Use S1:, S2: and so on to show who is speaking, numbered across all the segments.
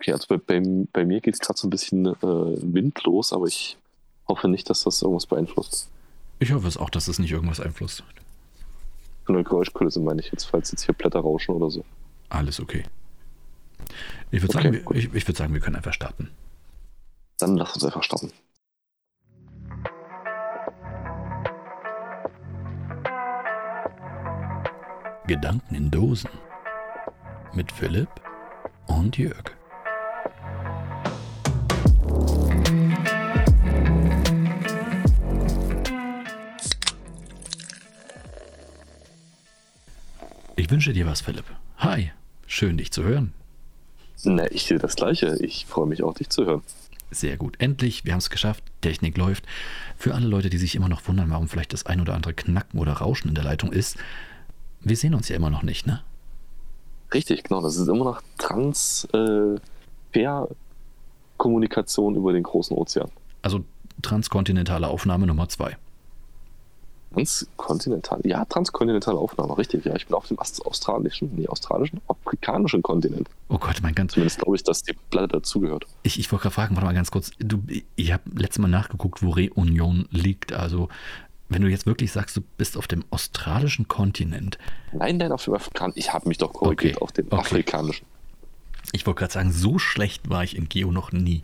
S1: Okay, also bei, bei, bei mir geht es gerade so ein bisschen äh, windlos, aber ich hoffe nicht, dass das irgendwas beeinflusst.
S2: Ich hoffe es auch, dass es nicht irgendwas einflusst.
S1: Von der Geräuschkulisse meine ich jetzt, falls jetzt hier Blätter rauschen oder so.
S2: Alles okay. Ich würde
S1: Okay,
S2: sagen,
S1: gut.
S2: ich, ich würd sagen, wir können einfach starten.
S1: Dann lass uns einfach starten.
S2: Gedanken in Dosen. Mit Philipp und Jörg. Ich wünsche dir was, Philipp. Hi, schön dich zu hören.
S1: Na, ich sehe das Gleiche. Ich freue mich auch, dich zu hören.
S2: Sehr gut. Endlich, wir haben es geschafft. Technik läuft. Für alle Leute, die sich immer noch wundern, warum vielleicht das ein oder andere Knacken oder Rauschen in der Leitung ist, wir sehen uns ja immer noch nicht, ne?
S1: Richtig, genau. Das ist immer noch Transfer-Kommunikation über den großen Ozean.
S2: Also transkontinentale Aufnahme Nummer zwei.
S1: Transkontinental. Ja, transkontinentale Aufnahme, richtig. Ja, ich bin auf dem australischen, nee, australischen, afrikanischen Kontinent.
S2: Oh Gott, mein ganz.
S1: Zumindest glaube ich, dass die Platte dazugehört.
S2: Ich, ich wollte gerade fragen, warte mal ganz kurz. Du, ich habe letztes Mal nachgeguckt, wo Reunion liegt. Also, wenn du jetzt wirklich sagst, du bist auf dem australischen Kontinent.
S1: Nein, nein, auf dem afrikanischen. Ich habe mich doch korrigiert
S2: Okay,
S1: auf den
S2: okay.
S1: afrikanischen.
S2: Ich wollte gerade sagen, so schlecht war ich in Geo noch nie.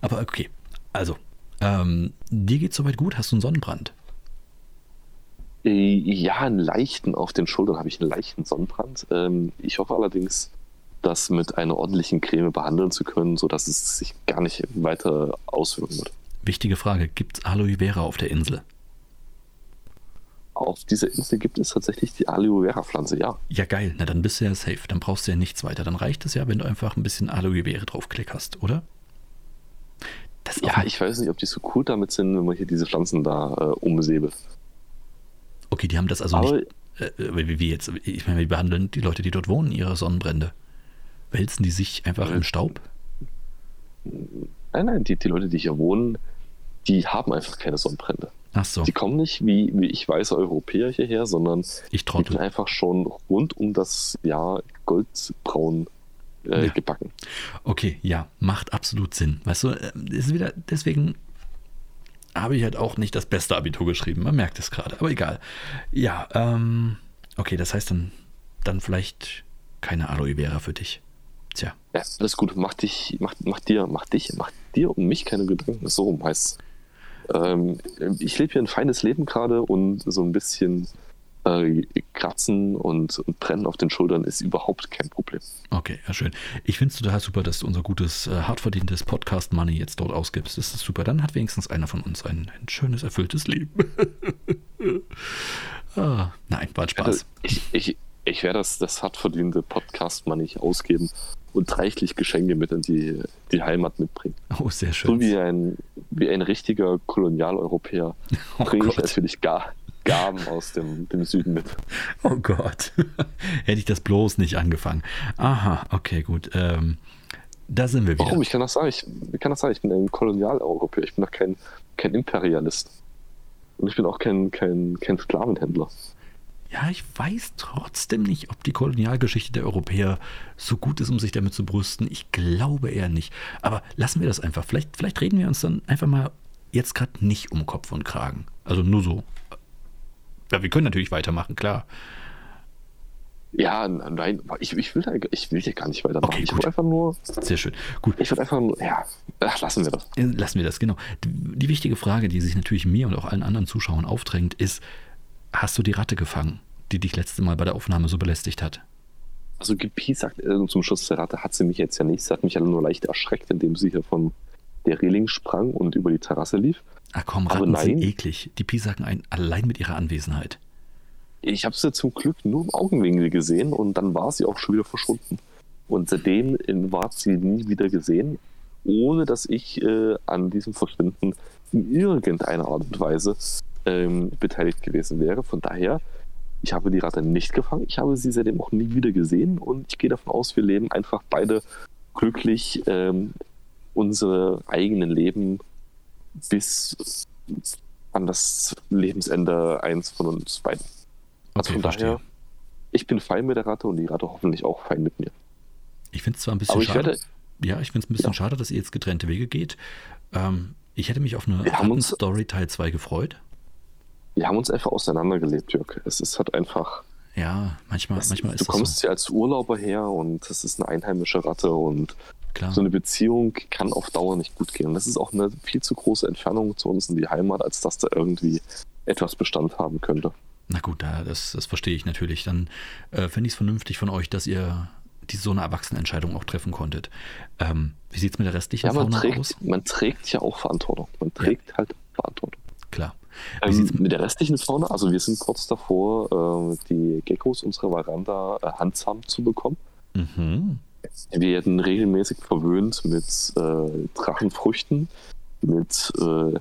S2: Aber okay, also, ähm, dir geht's soweit gut? Hast du einen Sonnenbrand?
S1: Äh, Ja, einen leichten auf den Schultern habe ich einen leichten Sonnenbrand. Ähm, Ich hoffe allerdings, das mit einer ordentlichen Creme behandeln zu können, sodass es sich gar nicht weiter auswirken wird.
S2: Wichtige Frage, gibt's Aloe Vera auf der Insel?
S1: Auf dieser Insel gibt es tatsächlich die Aloe Vera Pflanze, ja.
S2: Ja, geil. Na, dann bist du ja safe. Dann brauchst du ja nichts weiter. Dann reicht es ja, wenn du einfach ein bisschen Aloe Vera draufklickerst, oder? Das ist auch
S1: Ja, ich weiß nicht, ob die so cool damit sind, wenn man hier diese Pflanzen da äh, umsäbelt.
S2: Okay, die haben das also
S1: Aber
S2: nicht. Äh, äh, wie, wie jetzt? Ich meine, wie behandeln die Leute, die dort wohnen, ihre Sonnenbrände? Wälzen die sich einfach
S1: Äh,
S2: im Staub?
S1: nein, nein, die, die Leute, die hier wohnen, die haben einfach keine Sonnenbrände.
S2: Ach so,
S1: Die kommen nicht wie, wie ich weiße Europäer hierher, sondern
S2: ich
S1: die sind einfach schon rund um das Jahr goldbraun äh,
S2: Ja.
S1: gebacken.
S2: Okay, ja, macht absolut Sinn. Weißt du, äh, ist wieder, deswegen habe ich halt auch nicht das beste Abitur geschrieben. Man merkt es gerade, aber egal. Ja, ähm, okay, das heißt dann, dann vielleicht keine Aloe Vera für dich. Tja,
S1: Ja, alles gut. Mach dich, mach, mach dir, mach dich, mach dir um mich keine Gedanken. So rum heißt ähm, Ich lebe hier ein feines Leben gerade und so ein bisschen äh, Kratzen und, und Brennen auf den Schultern ist überhaupt kein Problem.
S2: okay, ja schön. Ich finde es total super, dass du unser gutes, äh, hart verdientes Podcast-Money jetzt dort ausgibst. Das ist super. Dann hat wenigstens einer von uns ein, ein schönes, erfülltes Leben. ah, nein, war Spaß.
S1: Also ich, ich, ich werde das, das hart verdiente Podcast mal nicht ausgeben und reichlich Geschenke mit in die, die Heimat mitbringen.
S2: Oh, sehr
S1: So
S2: schön.
S1: wie ein, wie ein richtiger Kolonialeuropäer
S2: Oh
S1: bringe ich natürlich gar, Gaben aus dem, dem Süden mit.
S2: Oh Gott. Hätte ich das bloß nicht angefangen. Aha, okay, gut. Ähm, da sind wir wieder.
S1: Warum? Ich kann das sagen. Ich, ich kann das sagen. Ich bin ein Kolonialeuropäer. Ich bin doch kein, kein Imperialist. Und ich bin auch kein, kein, kein Sklavenhändler.
S2: Ja, ich weiß trotzdem nicht, ob die Kolonialgeschichte der Europäer so gut ist, um sich damit zu brüsten. Ich glaube eher nicht. Aber lassen wir das einfach. Vielleicht, vielleicht reden wir uns dann einfach mal jetzt gerade nicht um Kopf und Kragen. Also nur so. Ja, wir können natürlich weitermachen, klar.
S1: Ja, nein, ich, ich, will, da, ich will hier gar nicht weitermachen.
S2: Okay,
S1: ich will einfach nur,
S2: Sehr schön. Gut,
S1: ich will einfach nur, ja, ach, lassen wir das.
S2: Äh, Lassen wir das, genau. Die, wichtige Frage, die sich natürlich mir und auch allen anderen Zuschauern aufdrängt, ist, hast du die Ratte gefangen, die dich letzte Mal bei der Aufnahme so belästigt hat?
S1: Also Pi sagt äh, zum Schluss der Ratte, hat sie mich jetzt ja nicht. Sie hat mich ja nur leicht erschreckt, indem sie hier von der Reling sprang und über die Terrasse lief.
S2: Ach komm, Ratten sind eklig. Die Pisacken ein allein mit ihrer Anwesenheit.
S1: Ich habe sie zum Glück nur im Augenwinkel gesehen und dann war sie auch schon wieder verschwunden. Und seitdem war sie nie wieder gesehen, ohne dass ich äh, an diesem Verschwinden in irgendeiner Art und Weise ähm, beteiligt gewesen wäre. Von daher, ich habe die Ratte nicht gefangen, ich habe sie seitdem auch nie wieder gesehen und ich gehe davon aus, wir leben einfach beide glücklich ähm, unsere eigenen Leben bis an das Lebensende eins von uns beiden. Also
S2: Okay,
S1: von
S2: verstehe.
S1: daher, ich bin fein mit der Ratte und die Ratte hoffentlich auch fein mit mir.
S2: Ich finde es zwar ein bisschen schade.
S1: werde,
S2: ja, ich finde es ein bisschen ja. schade, dass ihr jetzt getrennte Wege geht. Ähm, ich hätte mich auf eine Story Teil 2 gefreut.
S1: Wir haben uns einfach auseinandergelebt, Jörg. Es ist halt einfach.
S2: Ja, manchmal, es, manchmal
S1: ist Du kommst so. hier als Urlauber her und das ist eine einheimische Ratte und Klar. so eine Beziehung kann auf Dauer nicht gut gehen. Das ist auch eine viel zu große Entfernung zu uns in die Heimat, als dass da irgendwie etwas Bestand haben könnte.
S2: Na gut, das, das verstehe ich natürlich. Dann äh, finde ich es vernünftig von euch, dass ihr die so eine Erwachsenenentscheidung auch treffen konntet. Ähm, wie sieht es mit der restlichen ja,
S1: man
S2: Fauna
S1: trägt,
S2: aus?
S1: Man trägt ja auch Verantwortung. Man trägt ja. halt Verantwortung.
S2: Klar.
S1: Ähm, mit der restlichen Fauna, also wir sind kurz davor, äh, die Geckos unserer Veranda äh, handsam zu bekommen. Mhm. Wir werden regelmäßig verwöhnt mit äh, Drachenfrüchten, mit äh,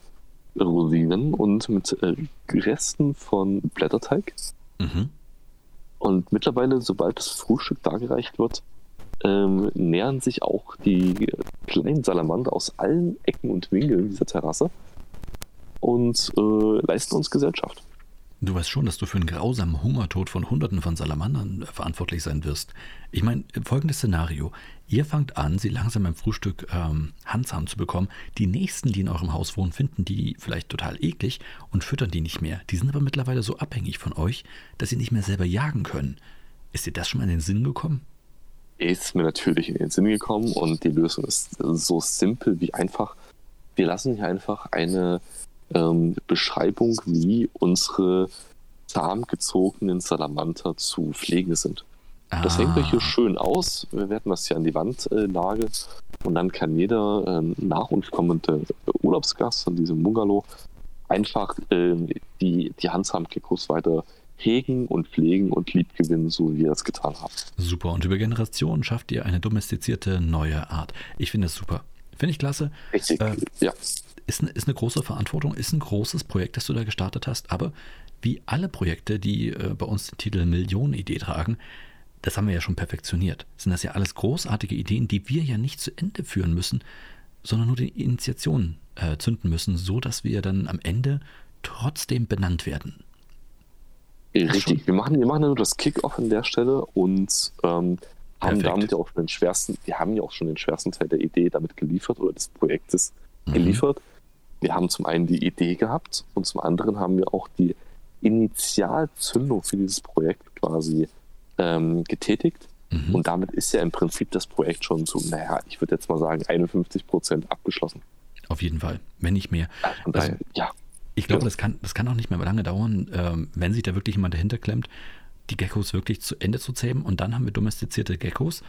S1: Rosinen und mit äh, Resten von Blätterteig. Mhm. Und mittlerweile, sobald das Frühstück dargereicht wird, ähm, nähern sich auch die kleinen Salamander aus allen Ecken und Winkeln dieser Terrasse und äh, leisten uns Gesellschaft.
S2: Du weißt schon, dass du für einen grausamen Hungertod von Hunderten von Salamandern verantwortlich sein wirst. Ich meine, folgendes Szenario. Ihr fangt an, sie langsam beim Frühstück ähm, handsam zu bekommen. Die Nächsten, die in eurem Haus wohnen, finden die vielleicht total eklig und füttern die nicht mehr. Die sind aber mittlerweile so abhängig von euch, dass sie nicht mehr selber jagen können. Ist dir das schon mal in den Sinn gekommen?
S1: Ist mir natürlich in den Sinn gekommen und die Lösung ist so simpel wie einfach. Wir lassen hier einfach eine ähm, Beschreibung, wie unsere zahmgezogenen Salamander zu pflegen sind. Ah. Das hängt wir hier schön aus. Wir werden das hier an die Wand äh, nageln und dann kann jeder äh, nach uns kommende Urlaubsgast an diesem Bungalow einfach äh, die, die Handsamkekos weiter hegen und pflegen und liebgewinnen, so wie wir das getan haben.
S2: Super. Und über Generationen schafft ihr eine domestizierte neue Art. Ich finde das super. Finde ich klasse.
S1: Richtig, äh, ja
S2: ist, ist eine große Verantwortung, ist ein großes Projekt, das du da gestartet hast, aber wie alle Projekte, die äh, bei uns den Titel Millionenidee tragen, das haben wir ja schon perfektioniert. Sind das ja alles großartige Ideen, die wir ja nicht zu Ende führen müssen, sondern nur die Initiation äh, zünden müssen, so dass wir dann am Ende trotzdem benannt werden.
S1: Richtig, wir machen, wir machen ja nur das Kickoff an der Stelle und ähm, haben damit ja auch schon den schwersten, wir haben ja auch schon den schwersten Teil der Idee damit geliefert oder des Projektes mhm. geliefert wir haben zum einen die Idee gehabt und zum anderen haben wir auch die Initialzündung für dieses Projekt quasi ähm, getätigt. Mhm. Und damit ist ja im Prinzip das Projekt schon so, naja, ich würde jetzt mal sagen, 51 Prozent abgeschlossen.
S2: Auf jeden Fall, wenn nicht mehr.
S1: Also, ja.
S2: Ich glaube, das kann, das kann auch nicht mehr lange dauern, ähm, wenn sich da wirklich jemand dahinter klemmt, die Geckos wirklich zu Ende zu zähmen. Und dann haben wir domestizierte Geckos.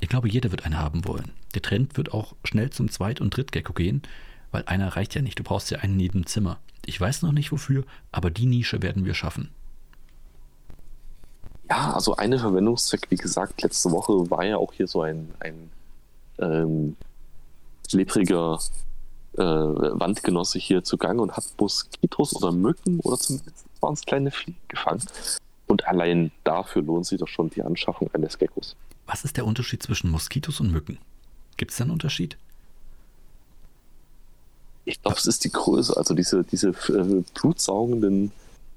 S2: Ich glaube, jeder wird eine haben wollen. Der Trend wird auch schnell zum Zweit- und Drittgecko gehen weil einer reicht ja nicht. Du brauchst ja einen neben Zimmer. Ich weiß noch nicht wofür, aber die Nische werden wir schaffen.
S1: Ja, also eine Verwendungszweck, wie gesagt, letzte Woche war ja auch hier so ein, ein ähm, ledriger äh, Wandgenosse hier zugange und hat Moskitos oder Mücken oder zumindest waren es kleine Fliegen gefangen. Und allein dafür lohnt sich doch schon die Anschaffung eines Geckos.
S2: Was ist der Unterschied zwischen Moskitos und Mücken? Gibt es da einen Unterschied?
S1: Ich glaube, es ist die Größe, also diese, diese äh, blutsaugenden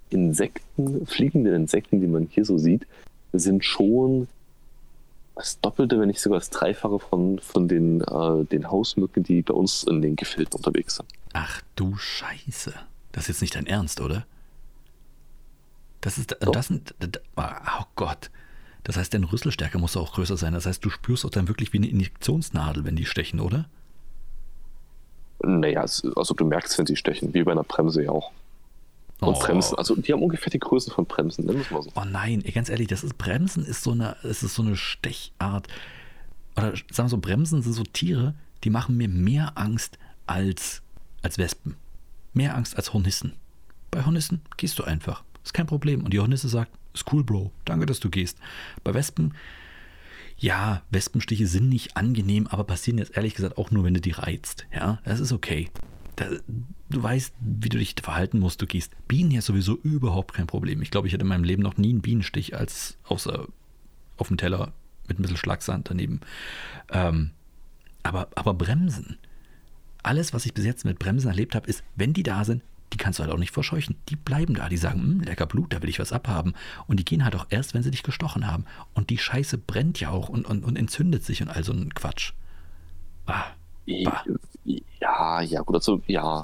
S1: Insekten, fliegende Insekten, die man hier so sieht, sind schon das Doppelte, wenn nicht sogar das Dreifache von, von den, äh, den Hausmücken, die bei uns in den Gefilden unterwegs sind.
S2: Ach du Scheiße. Das ist jetzt nicht dein Ernst, oder? Das ist, Doch. das sind, oh Gott. Das heißt, deine Rüsselstärke muss auch größer sein. Das heißt, du spürst auch dann wirklich wie eine Injektionsnadel, wenn die stechen, oder?
S1: Naja, also du merkst, wenn sie stechen, wie bei einer Bremse ja auch. Und oh. Bremsen, also die haben ungefähr die Größe von Bremsen, nennen wir es mal so.
S2: Oh nein, ganz ehrlich, das ist Bremsen ist so eine, es ist so eine Stechart. Oder sagen wir so, Bremsen sind so Tiere, die machen mir mehr Angst als, als Wespen. Mehr Angst als Hornissen. Bei Hornissen gehst du einfach. Ist kein Problem. Und die Hornisse sagt, ist cool, Bro. Danke, dass du gehst. Bei Wespen ja, Wespenstiche sind nicht angenehm, aber passieren jetzt ehrlich gesagt auch nur, wenn du die reizt. Ja, das ist okay. Da, du weißt, wie du dich verhalten musst. Du gehst. Bienen ja sowieso überhaupt kein Problem. Ich glaube, ich hatte in meinem Leben noch nie einen Bienenstich als außer auf dem Teller mit ein bisschen Schlagsand daneben. Ähm, aber, aber Bremsen. Alles, was ich bis jetzt mit Bremsen erlebt habe, ist, wenn die da sind, die kannst du halt auch nicht verscheuchen. Die bleiben da, die sagen, hm, lecker Blut, da will ich was abhaben. Und die gehen halt auch erst, wenn sie dich gestochen haben. Und die Scheiße brennt ja auch und, und, und entzündet sich und all so ein Quatsch. Ah,
S1: bah. Ja, ja, gut, also ja.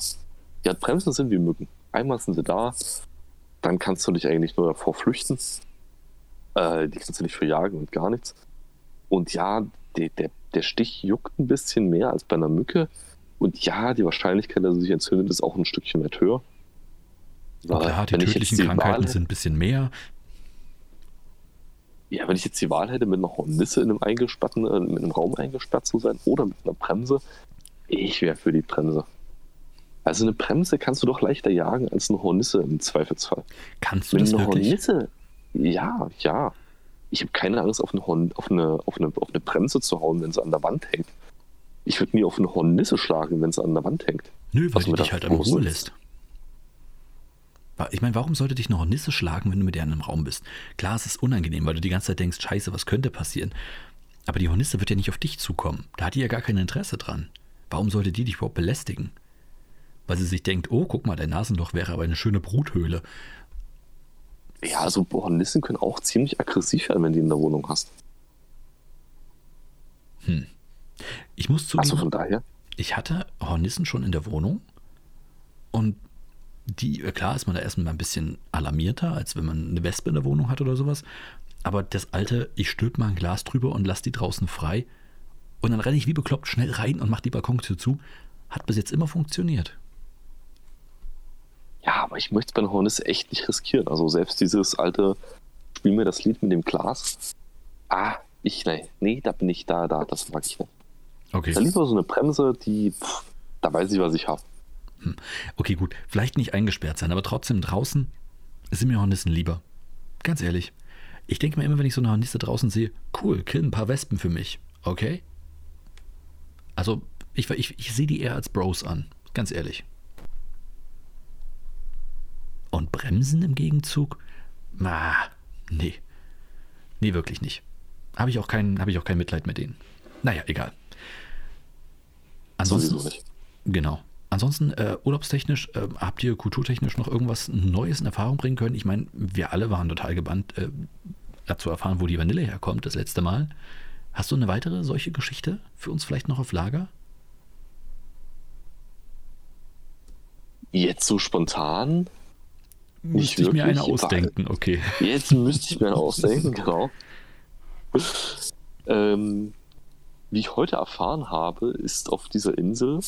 S1: Ja, Bremsen sind wie Mücken. Einmal sind sie da, dann kannst du dich eigentlich nur davor flüchten. Äh, die kannst du nicht verjagen und gar nichts. Und ja, der, der, der Stich juckt ein bisschen mehr als bei einer Mücke. Und ja, die Wahrscheinlichkeit, dass er sich entzündet, ist auch ein Stückchen weit höher.
S2: Weil, klar, die tödlichen die Krankheiten Wahl sind ein bisschen mehr.
S1: Ja, wenn ich jetzt die Wahl hätte, mit einer Hornisse in einem eingesperrten, äh, mit einem Raum eingesperrt zu sein oder mit einer Bremse, ich wäre für die Bremse. Also eine Bremse kannst du doch leichter jagen als eine Hornisse im Zweifelsfall.
S2: Kannst du Mit das eine wirklich? Hornisse,
S1: ja, ja. Ich habe keine Angst, auf eine, Horn, auf, eine, auf, eine, auf eine Bremse zu hauen, wenn sie an der Wand hängt. Ich würde nie auf eine Hornisse schlagen, wenn sie an der Wand hängt.
S2: Nö, weil du dich halt am Ruhe lässt. Ich meine, warum sollte dich eine Hornisse schlagen, wenn du mit der in einem Raum bist? Klar, es ist unangenehm, weil du die ganze Zeit denkst, scheiße, was könnte passieren? Aber die Hornisse wird ja nicht auf dich zukommen. Da hat die ja gar kein Interesse dran. Warum sollte die dich überhaupt belästigen? Weil sie sich denkt, oh, guck mal, dein Nasenloch wäre aber eine schöne Bruthöhle.
S1: Ja, also Hornissen können auch ziemlich aggressiv werden, wenn du die in der Wohnung hast.
S2: Hm. Ich muss zugeben,
S1: also von daher?
S2: ich hatte Hornissen schon in der Wohnung und die, äh, klar ist man da erstmal ein bisschen alarmierter, als wenn man eine Wespe in der Wohnung hat oder sowas. Aber das alte, ich stülpe mal ein Glas drüber und lasse die draußen frei und dann renne ich wie bekloppt schnell rein und mache die Balkontür zu, hat bis jetzt immer funktioniert.
S1: Ja, aber ich möchte es bei einer Hornisse echt nicht riskieren. Also selbst dieses alte, spiel mir das Lied mit dem Glas. Ah, ich, nee, nee, da bin ich da, da, das mag ich nicht.
S2: Okay.
S1: Da lieber so eine Bremse, die, pff, da weiß ich, was ich habe.
S2: Hm. Okay, gut. Vielleicht nicht eingesperrt sein, aber trotzdem draußen sind mir Hornissen lieber. Ganz ehrlich. Ich denke mir immer, wenn ich so eine Hornisse draußen sehe, cool, kill ein paar Wespen für mich. Okay? Also, ich, ich, ich sehe die eher als Bros an. Ganz ehrlich. Und Bremsen im Gegenzug? Ah, nee. Nee, wirklich nicht. Habe ich, auch kein, hab ich auch kein Mitleid mit denen. Naja, egal. Ansonsten. nicht. Genau. Ansonsten, äh, urlaubstechnisch, äh, habt ihr kulturtechnisch noch irgendwas Neues in Erfahrung bringen können? Ich meine, wir alle waren total gebannt, äh, zu erfahren, wo die Vanille herkommt, das letzte Mal. Hast du eine weitere solche Geschichte für uns vielleicht noch auf Lager?
S1: Jetzt so spontan
S2: Müsste ich mir eine ausdenken, okay.
S1: Jetzt müsste ich mir eine ausdenken, genau. Ähm, wie ich heute erfahren habe, ist auf dieser Insel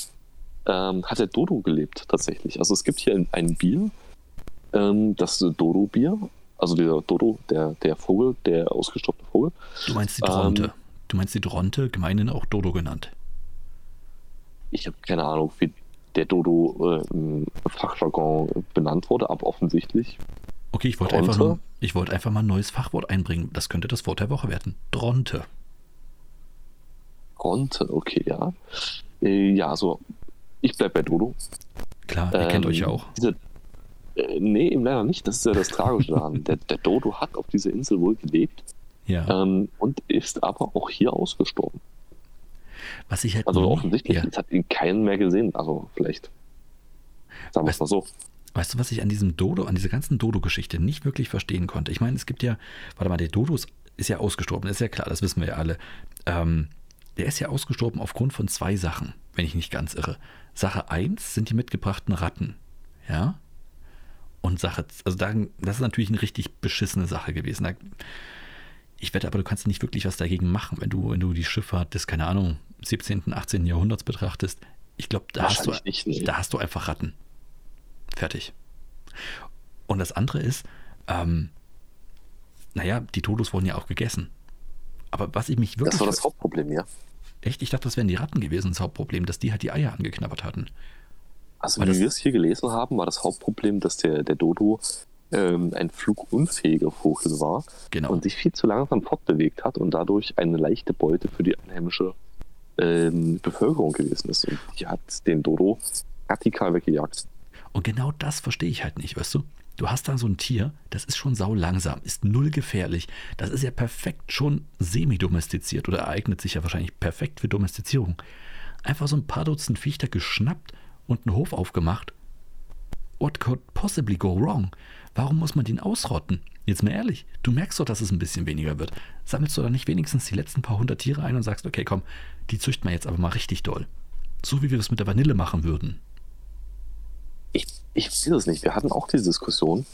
S1: ähm, hat der Dodo gelebt tatsächlich. Also es gibt hier ein Bier, ähm, das Dodo-Bier, also der Dodo, der, der Vogel, der ausgestorbene Vogel.
S2: Du meinst die Dronte? Ähm, du meinst die Dronte, gemeinhin auch Dodo genannt?
S1: Ich habe keine Ahnung, wie der Dodo äh, im Fachjargon benannt wurde, aber offensichtlich.
S2: Okay, ich wollte einfach, nur, ich wollte einfach mal ein neues Fachwort einbringen. Das könnte das Wort der Woche werden. Dronte.
S1: Dronte, okay, ja. Äh, ja, also ich bleibe bei Dodo.
S2: Klar, ihr ähm, kennt euch ja auch.
S1: Diese, äh, nee, eben leider nicht. Das ist ja das Tragische daran. der, der, Dodo hat auf dieser Insel wohl gelebt.
S2: Ja.
S1: Ähm, und ist aber auch hier ausgestorben.
S2: Was ich halt
S1: also nie, offensichtlich, ja. jetzt hat ihn keinen mehr gesehen. Also vielleicht. Sagen wir es mal so.
S2: Weißt du, was ich an diesem Dodo, an dieser ganzen Dodo-Geschichte nicht wirklich verstehen konnte? Ich meine, es gibt ja, warte mal, der Dodo ist, ist ja ausgestorben, ist ja klar, das wissen wir ja alle. Ähm, der ist ja ausgestorben aufgrund von zwei Sachen, wenn ich nicht ganz irre. Sache 1 sind die mitgebrachten Ratten. Ja? Und Sache, also da, das ist natürlich eine richtig beschissene Sache gewesen. Da, ich wette aber, du kannst nicht wirklich was dagegen machen, wenn du, wenn du die Schifffahrt des, keine Ahnung, 17., 18. Jahrhunderts betrachtest. Ich glaube, da, hast du, nicht, da hast du einfach Ratten. Fertig. Und das andere ist, ähm, naja, die Todos wurden ja auch gegessen. Aber was ich mich wirklich.
S1: Das war das Hauptproblem, ja.
S2: Echt? Ich dachte, das wären die Ratten gewesen, das Hauptproblem, dass die halt die Eier angeknabbert hatten.
S1: Also, wie wir es hier gelesen haben, war das Hauptproblem, dass der, der Dodo ähm, ein flugunfähiger Vogel war
S2: genau.
S1: und sich viel zu langsam fortbewegt hat und dadurch eine leichte Beute für die einheimische ähm, Bevölkerung gewesen ist. Und die hat den Dodo radikal weggejagt.
S2: Und genau das verstehe ich halt nicht, weißt du? Du hast da so ein Tier, das ist schon sau langsam, ist null gefährlich. Das ist ja perfekt schon semi-domestiziert oder eignet sich ja wahrscheinlich perfekt für Domestizierung. Einfach so ein paar Dutzend Viecher geschnappt und einen Hof aufgemacht. What could possibly go wrong? Warum muss man den ausrotten? Jetzt mal ehrlich, du merkst doch, dass es ein bisschen weniger wird. Sammelst du da nicht wenigstens die letzten paar hundert Tiere ein und sagst, okay, komm, die züchten wir jetzt aber mal richtig doll. So wie wir das mit der Vanille machen würden.
S1: Ich, weiß es nicht. Wir hatten auch diese Diskussion.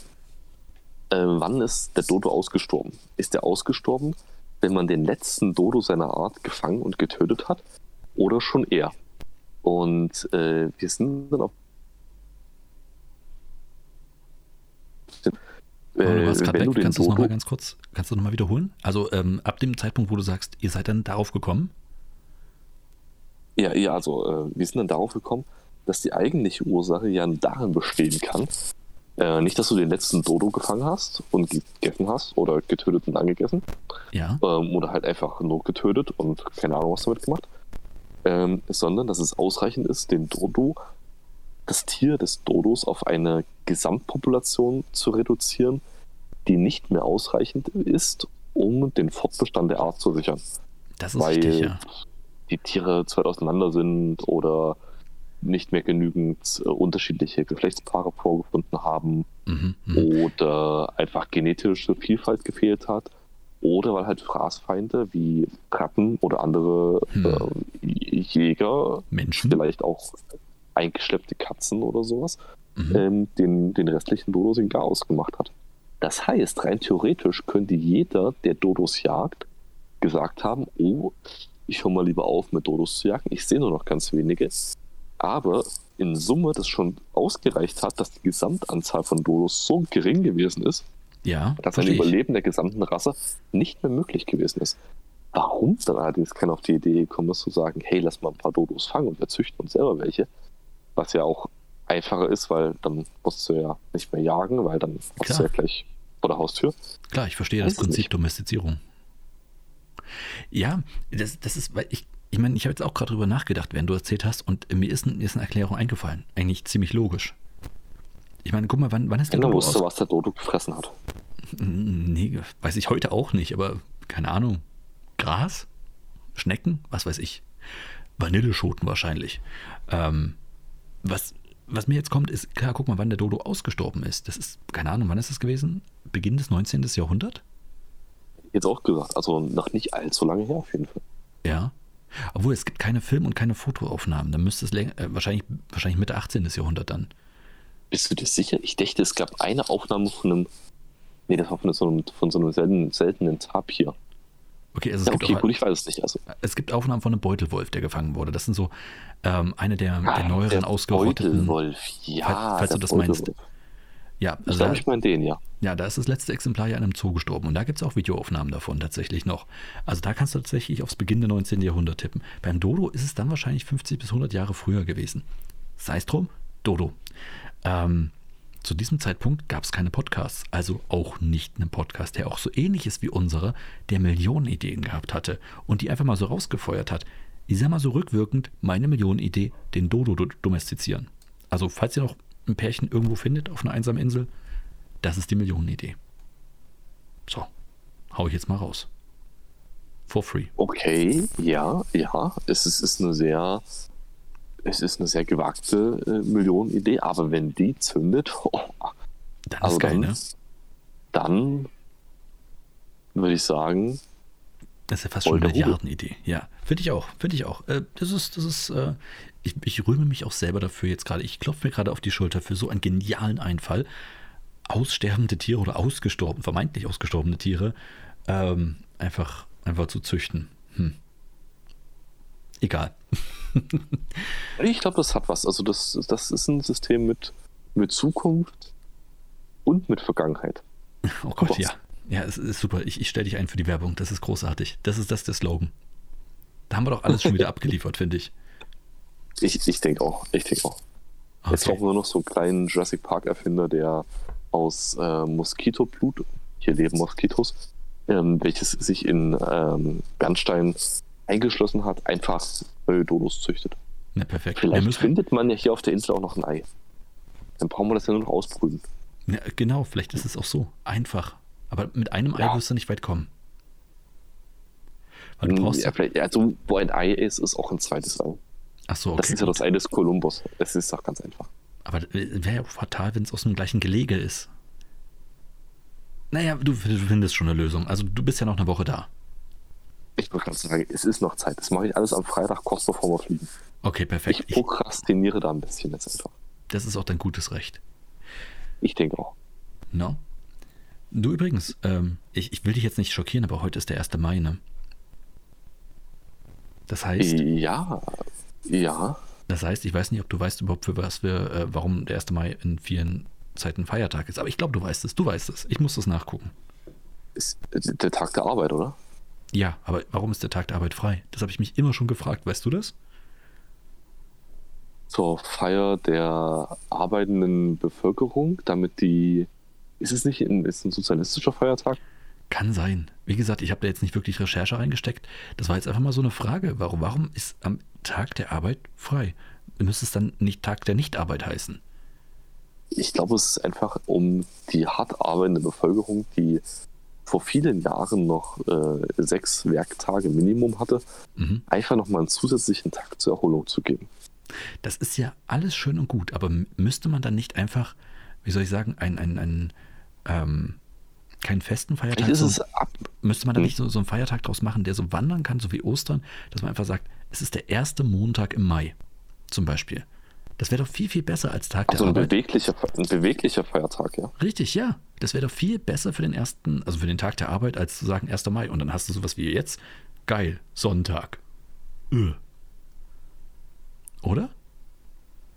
S1: Äh, wann ist der Dodo ausgestorben? Ist der ausgestorben, wenn man den letzten Dodo seiner Art gefangen und getötet hat? Oder schon eher? Und äh, wir sind dann auf
S2: Oh, du warst gerade weg. Kannst du das nochmal ganz kurz, kannst du nochmal wiederholen? Also ähm, ab dem Zeitpunkt, wo du sagst, ihr seid dann darauf gekommen?
S1: Ja, ja, also äh, wir sind dann darauf gekommen, dass die eigentliche Ursache ja darin bestehen kann, äh, nicht, dass du den letzten Dodo gefangen hast und gegessen hast oder getötet und angegessen.
S2: Ja.
S1: Ähm, oder halt einfach nur getötet und keine Ahnung, was damit gemacht. Ähm, sondern dass es ausreichend ist, den Dodo das Tier des Dodos auf eine Gesamtpopulation zu reduzieren, die nicht mehr ausreichend ist, um den Fortbestand der Art zu sichern.
S2: Das ist Weil richtig, ja.
S1: die Tiere zu weit auseinander sind oder nicht mehr genügend äh, unterschiedliche Geschlechtspaare vorgefunden haben mhm, mhm. oder einfach genetische Vielfalt gefehlt hat oder weil halt Fraßfeinde wie Ratten oder andere mhm. äh, Jäger,
S2: Menschen,
S1: vielleicht auch eingeschleppte Katzen oder sowas, mhm. ähm, den, den restlichen Dodos in Chaos gemacht hat. Das heißt, rein theoretisch könnte jeder, der Dodos jagt, gesagt haben, oh, ich höre mal lieber auf mit Dodos zu jagen, ich sehe nur noch ganz wenige. Aber in Summe das schon ausgereicht hat, dass die Gesamtanzahl von Dodos so gering gewesen ist,
S2: ja,
S1: dass ein Überleben der gesamten Rasse nicht mehr möglich gewesen ist. Warum dann allerdings keiner auf die Idee gekommen ist, zu sagen, hey, lass mal ein paar Dodos fangen und wir züchten uns selber welche, was ja auch einfacher ist, weil dann musst du ja nicht mehr jagen, weil dann hast du ja gleich vor der Haustür.
S2: Klar, ich verstehe das Prinzip nicht. Domestizierung. Ja, das, das ist, weil ich, ich meine, ich habe jetzt auch gerade drüber nachgedacht, während du erzählt hast, und mir ist, mir ist eine Erklärung eingefallen. Eigentlich ziemlich logisch. Ich meine, guck mal, wann, wann ist
S1: der Dodo wusste, aus... was der Dodo gefressen hat.
S2: Nee, weiß ich heute auch nicht, aber keine Ahnung. Gras? Schnecken? Was weiß ich. Vanilleschoten wahrscheinlich. Ähm, was, was mir jetzt kommt, ist, klar, guck mal, wann der Dodo ausgestorben ist. Das ist, keine Ahnung, wann ist das gewesen? Beginn des 19. Jahrhunderts?
S1: Jetzt auch gesagt, also noch nicht allzu lange her auf jeden Fall.
S2: Ja. Obwohl, es gibt keine Film- und keine Fotoaufnahmen. Dann müsste es länger, äh, wahrscheinlich, wahrscheinlich Mitte 18. Jahrhundert dann.
S1: Bist du dir sicher? Ich dachte, es gab eine Aufnahme von einem, nee, das war von so einem, von so einem seltenen, seltenen Tapir.
S2: Okay, also es
S1: ja,
S2: gibt
S1: okay,
S2: auch,
S1: gut, ich weiß es nicht. Also.
S2: Es gibt Aufnahmen von einem Beutelwolf, der gefangen wurde. Das sind so ähm, eine der, ah, der neueren der ausgerotteten.
S1: Beutelwolf, ja.
S2: Falls, falls du das Beutelwolf. meinst. Ja,
S1: also ich glaube, ich meine den, ja.
S2: Ja, da ist das letzte Exemplar ja in einem Zoo gestorben. Und da gibt es auch Videoaufnahmen davon tatsächlich noch. Also da kannst du tatsächlich aufs Beginn des 19. Jahrhunderts tippen. Beim Dodo ist es dann wahrscheinlich 50 bis 100 Jahre früher gewesen. Sei es drum, Dodo. Ähm, zu diesem Zeitpunkt gab es keine Podcasts, also auch nicht einen Podcast, der auch so ähnlich ist wie unsere, der Millionen Ideen gehabt hatte und die einfach mal so rausgefeuert hat. Ich sag mal so rückwirkend, meine Millionenidee, den Dodo domestizieren. Also, falls ihr noch ein Pärchen irgendwo findet auf einer einsamen Insel, das ist die Millionenidee. So, hau ich jetzt mal raus. For free.
S1: Okay, ja, ja, es ist, ist eine sehr es ist eine sehr gewagte äh, Millionenidee, aber wenn die zündet, oh,
S2: dann also ist geil,
S1: dann,
S2: ne?
S1: Dann würde ich sagen.
S2: Das ist ja fast schon eine Milliardenidee. Ja, finde ich auch. Finde ich auch. Äh, das ist, das ist, äh, ich, ich rühme mich auch selber dafür jetzt gerade. Ich klopfe mir gerade auf die Schulter für so einen genialen Einfall. Aussterbende Tiere oder ausgestorben, vermeintlich ausgestorbene Tiere, ähm, einfach, einfach zu züchten. Hm. Egal.
S1: ich glaube, das hat was. Also das, das ist ein System mit, mit Zukunft und mit Vergangenheit.
S2: Oh Gott, ja. Ja, es ist super. Ich, ich stelle dich ein für die Werbung. Das ist großartig. Das ist das der Slogan. Da haben wir doch alles schon wieder abgeliefert, finde ich.
S1: Ich, ich denke auch. Ich denke auch. Okay. Jetzt brauchen wir nur noch so einen kleinen Jurassic Park-Erfinder, der aus äh, Moskitoblut, hier leben Moskitos, ähm, welches sich in ähm, Bernstein eingeschlossen hat, einfach neue Dodos züchtet.
S2: Na, perfekt.
S1: Vielleicht findet man ja hier auf der Insel auch noch ein Ei. Dann brauchen wir das ja nur noch ausbrüten.
S2: Ja, genau, vielleicht ist es auch so. Einfach. Aber mit einem ja. Ei wirst du nicht weit kommen.
S1: Weil du hm, brauchst ja, vielleicht, also, wo ein Ei ist, ist auch ein zweites Ei.
S2: Ach so, okay.
S1: Das ist ja das Ei des Kolumbus. Es ist doch ganz einfach.
S2: Aber wäre ja auch fatal, wenn es aus dem gleichen Gelege ist. Naja, du, du findest schon eine Lösung. Also du bist ja noch eine Woche da.
S1: Ich wollte gerade sagen, es ist noch Zeit. Das mache ich alles am Freitag kurz bevor wir fliegen.
S2: Okay, perfekt.
S1: Ich prokrastiniere da ein bisschen jetzt einfach.
S2: das ist auch dein gutes Recht.
S1: Ich denke auch.
S2: No? Du übrigens, ähm, ich, ich will dich jetzt nicht schockieren, aber heute ist der 1. Mai, ne? Das heißt,
S1: Ja, ja.
S2: das heißt, ich weiß nicht, ob du weißt überhaupt, für was wir, äh, warum der 1. Mai in vielen Zeiten Feiertag ist. Aber ich glaube, du weißt es. Du weißt es. Ich muss das nachgucken.
S1: Ist der Tag der Arbeit, oder?
S2: Ja, aber warum ist der Tag der Arbeit frei? Das habe ich mich immer schon gefragt. Weißt du das?
S1: Zur Feier der arbeitenden Bevölkerung, damit die. Ist es nicht ein, ist ein sozialistischer Feiertag?
S2: Kann sein. Wie gesagt, ich habe da jetzt nicht wirklich Recherche reingesteckt. Das war jetzt einfach mal so eine Frage. Warum, warum ist am Tag der Arbeit frei? Müsste es dann nicht Tag der Nichtarbeit heißen?
S1: Ich glaube, es ist einfach um die hart arbeitende Bevölkerung, die vor vielen Jahren noch äh, sechs Werktage Minimum hatte,
S2: Mhm.
S1: einfach nochmal einen zusätzlichen Tag zur Erholung zu geben.
S2: Das ist ja alles schön und gut, aber müsste man dann nicht einfach, wie soll ich sagen, einen, einen, einen ähm, keinen festen Feiertag,
S1: ist es ab,
S2: müsste man da
S1: Hm.
S2: nicht so, so einen Feiertag draus machen, der so wandern kann, so wie Ostern, dass man einfach sagt, es ist der erste Montag im Mai, zum Beispiel. Das wäre doch viel, viel besser als Tag
S1: also
S2: der
S1: ein
S2: Arbeit.
S1: beweglicher, ein beweglicher Feiertag, ja.
S2: Richtig, ja. Das wäre doch viel besser für den ersten, also für den Tag der Arbeit, als zu sagen 1. Mai. Und dann hast du sowas wie jetzt. Geil, Sonntag. Öh. Oder?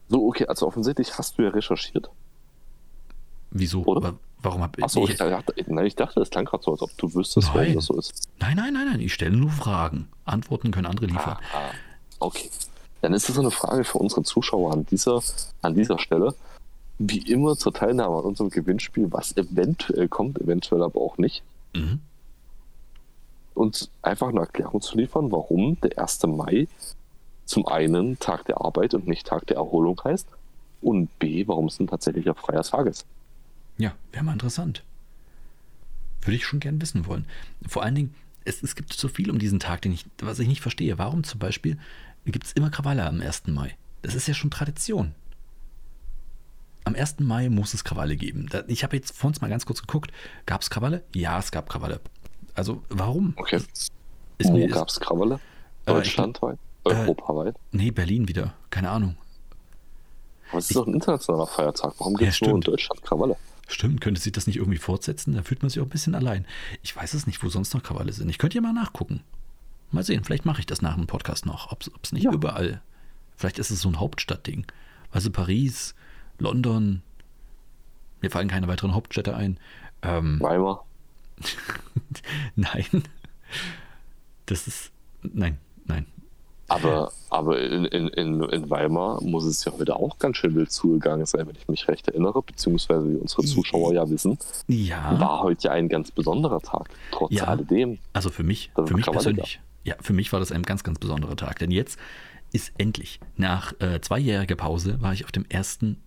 S1: So, okay, also offensichtlich hast du ja recherchiert.
S2: Wieso?
S1: Oder?
S2: Aber Warum habe
S1: Achso,
S2: ich.
S1: dachte- nein, ich dachte, das klang gerade so, als ob du wüsstest,
S2: Nein.
S1: warum das so ist.
S2: Nein, nein, nein, nein. Ich stelle nur Fragen. Antworten können andere liefern.
S1: Ah, ah, okay. Dann ist das so eine Frage für unsere Zuschauer an dieser, an dieser Stelle. Wie immer zur Teilnahme an unserem Gewinnspiel, was eventuell kommt, eventuell aber auch nicht.
S2: Mhm.
S1: uns einfach eine Erklärung zu liefern, warum der 1. Mai zum einen Tag der Arbeit und nicht Tag der Erholung heißt und B, warum es ein tatsächlicher freier Tag ist.
S2: Ja, wäre mal interessant. Würde ich schon gern wissen wollen. Vor allen Dingen, es, es gibt so viel um diesen Tag, den ich, was ich nicht verstehe. Warum zum Beispiel gibt es immer Krawalle am 1. Mai? Das ist ja schon Tradition. Am 1. Mai muss es Krawalle geben. Ich habe jetzt vor uns mal ganz kurz geguckt. Gab es Krawalle? Ja, es gab Krawalle. Also warum?
S1: Okay.
S2: Ist
S1: Wo gab es Krawalle?
S2: Äh,
S1: Deutschlandweit?
S2: äh,
S1: Europaweit?
S2: Nee, Berlin wieder. Keine Ahnung.
S1: Aber es ist doch ein internationaler Feiertag. Warum
S2: Ja,
S1: gibt es nur in. Deutschland Krawalle?
S2: Stimmt, könnte sich das nicht irgendwie fortsetzen? Da fühlt man sich auch ein bisschen allein. Ich weiß es nicht, wo sonst noch Krawalle sind. Ich könnte ja mal nachgucken. Mal sehen, vielleicht mache ich das nach dem Podcast noch, ob es nicht
S1: Ja.
S2: überall. Vielleicht ist es so ein Hauptstadtding. Also Paris, London, mir fallen keine weiteren Hauptstädte ein. Ähm,
S1: Weimar?
S2: nein. Das ist. Nein, nein.
S1: Aber, aber in, in, in, in Weimar muss es ja heute auch ganz schön wild zugegangen sein, wenn ich mich recht erinnere, beziehungsweise wie unsere Zuschauer ja wissen,
S2: Ja.
S1: war heute ja ein ganz besonderer Tag. Trotz
S2: Ja.
S1: alledem.
S2: Also für mich,
S1: Das
S2: für mich persönlich. Ja, für mich war das ein ganz, ganz besonderer Tag. Denn jetzt ist endlich, nach äh, zweijähriger Pause, war ich auf dem ersten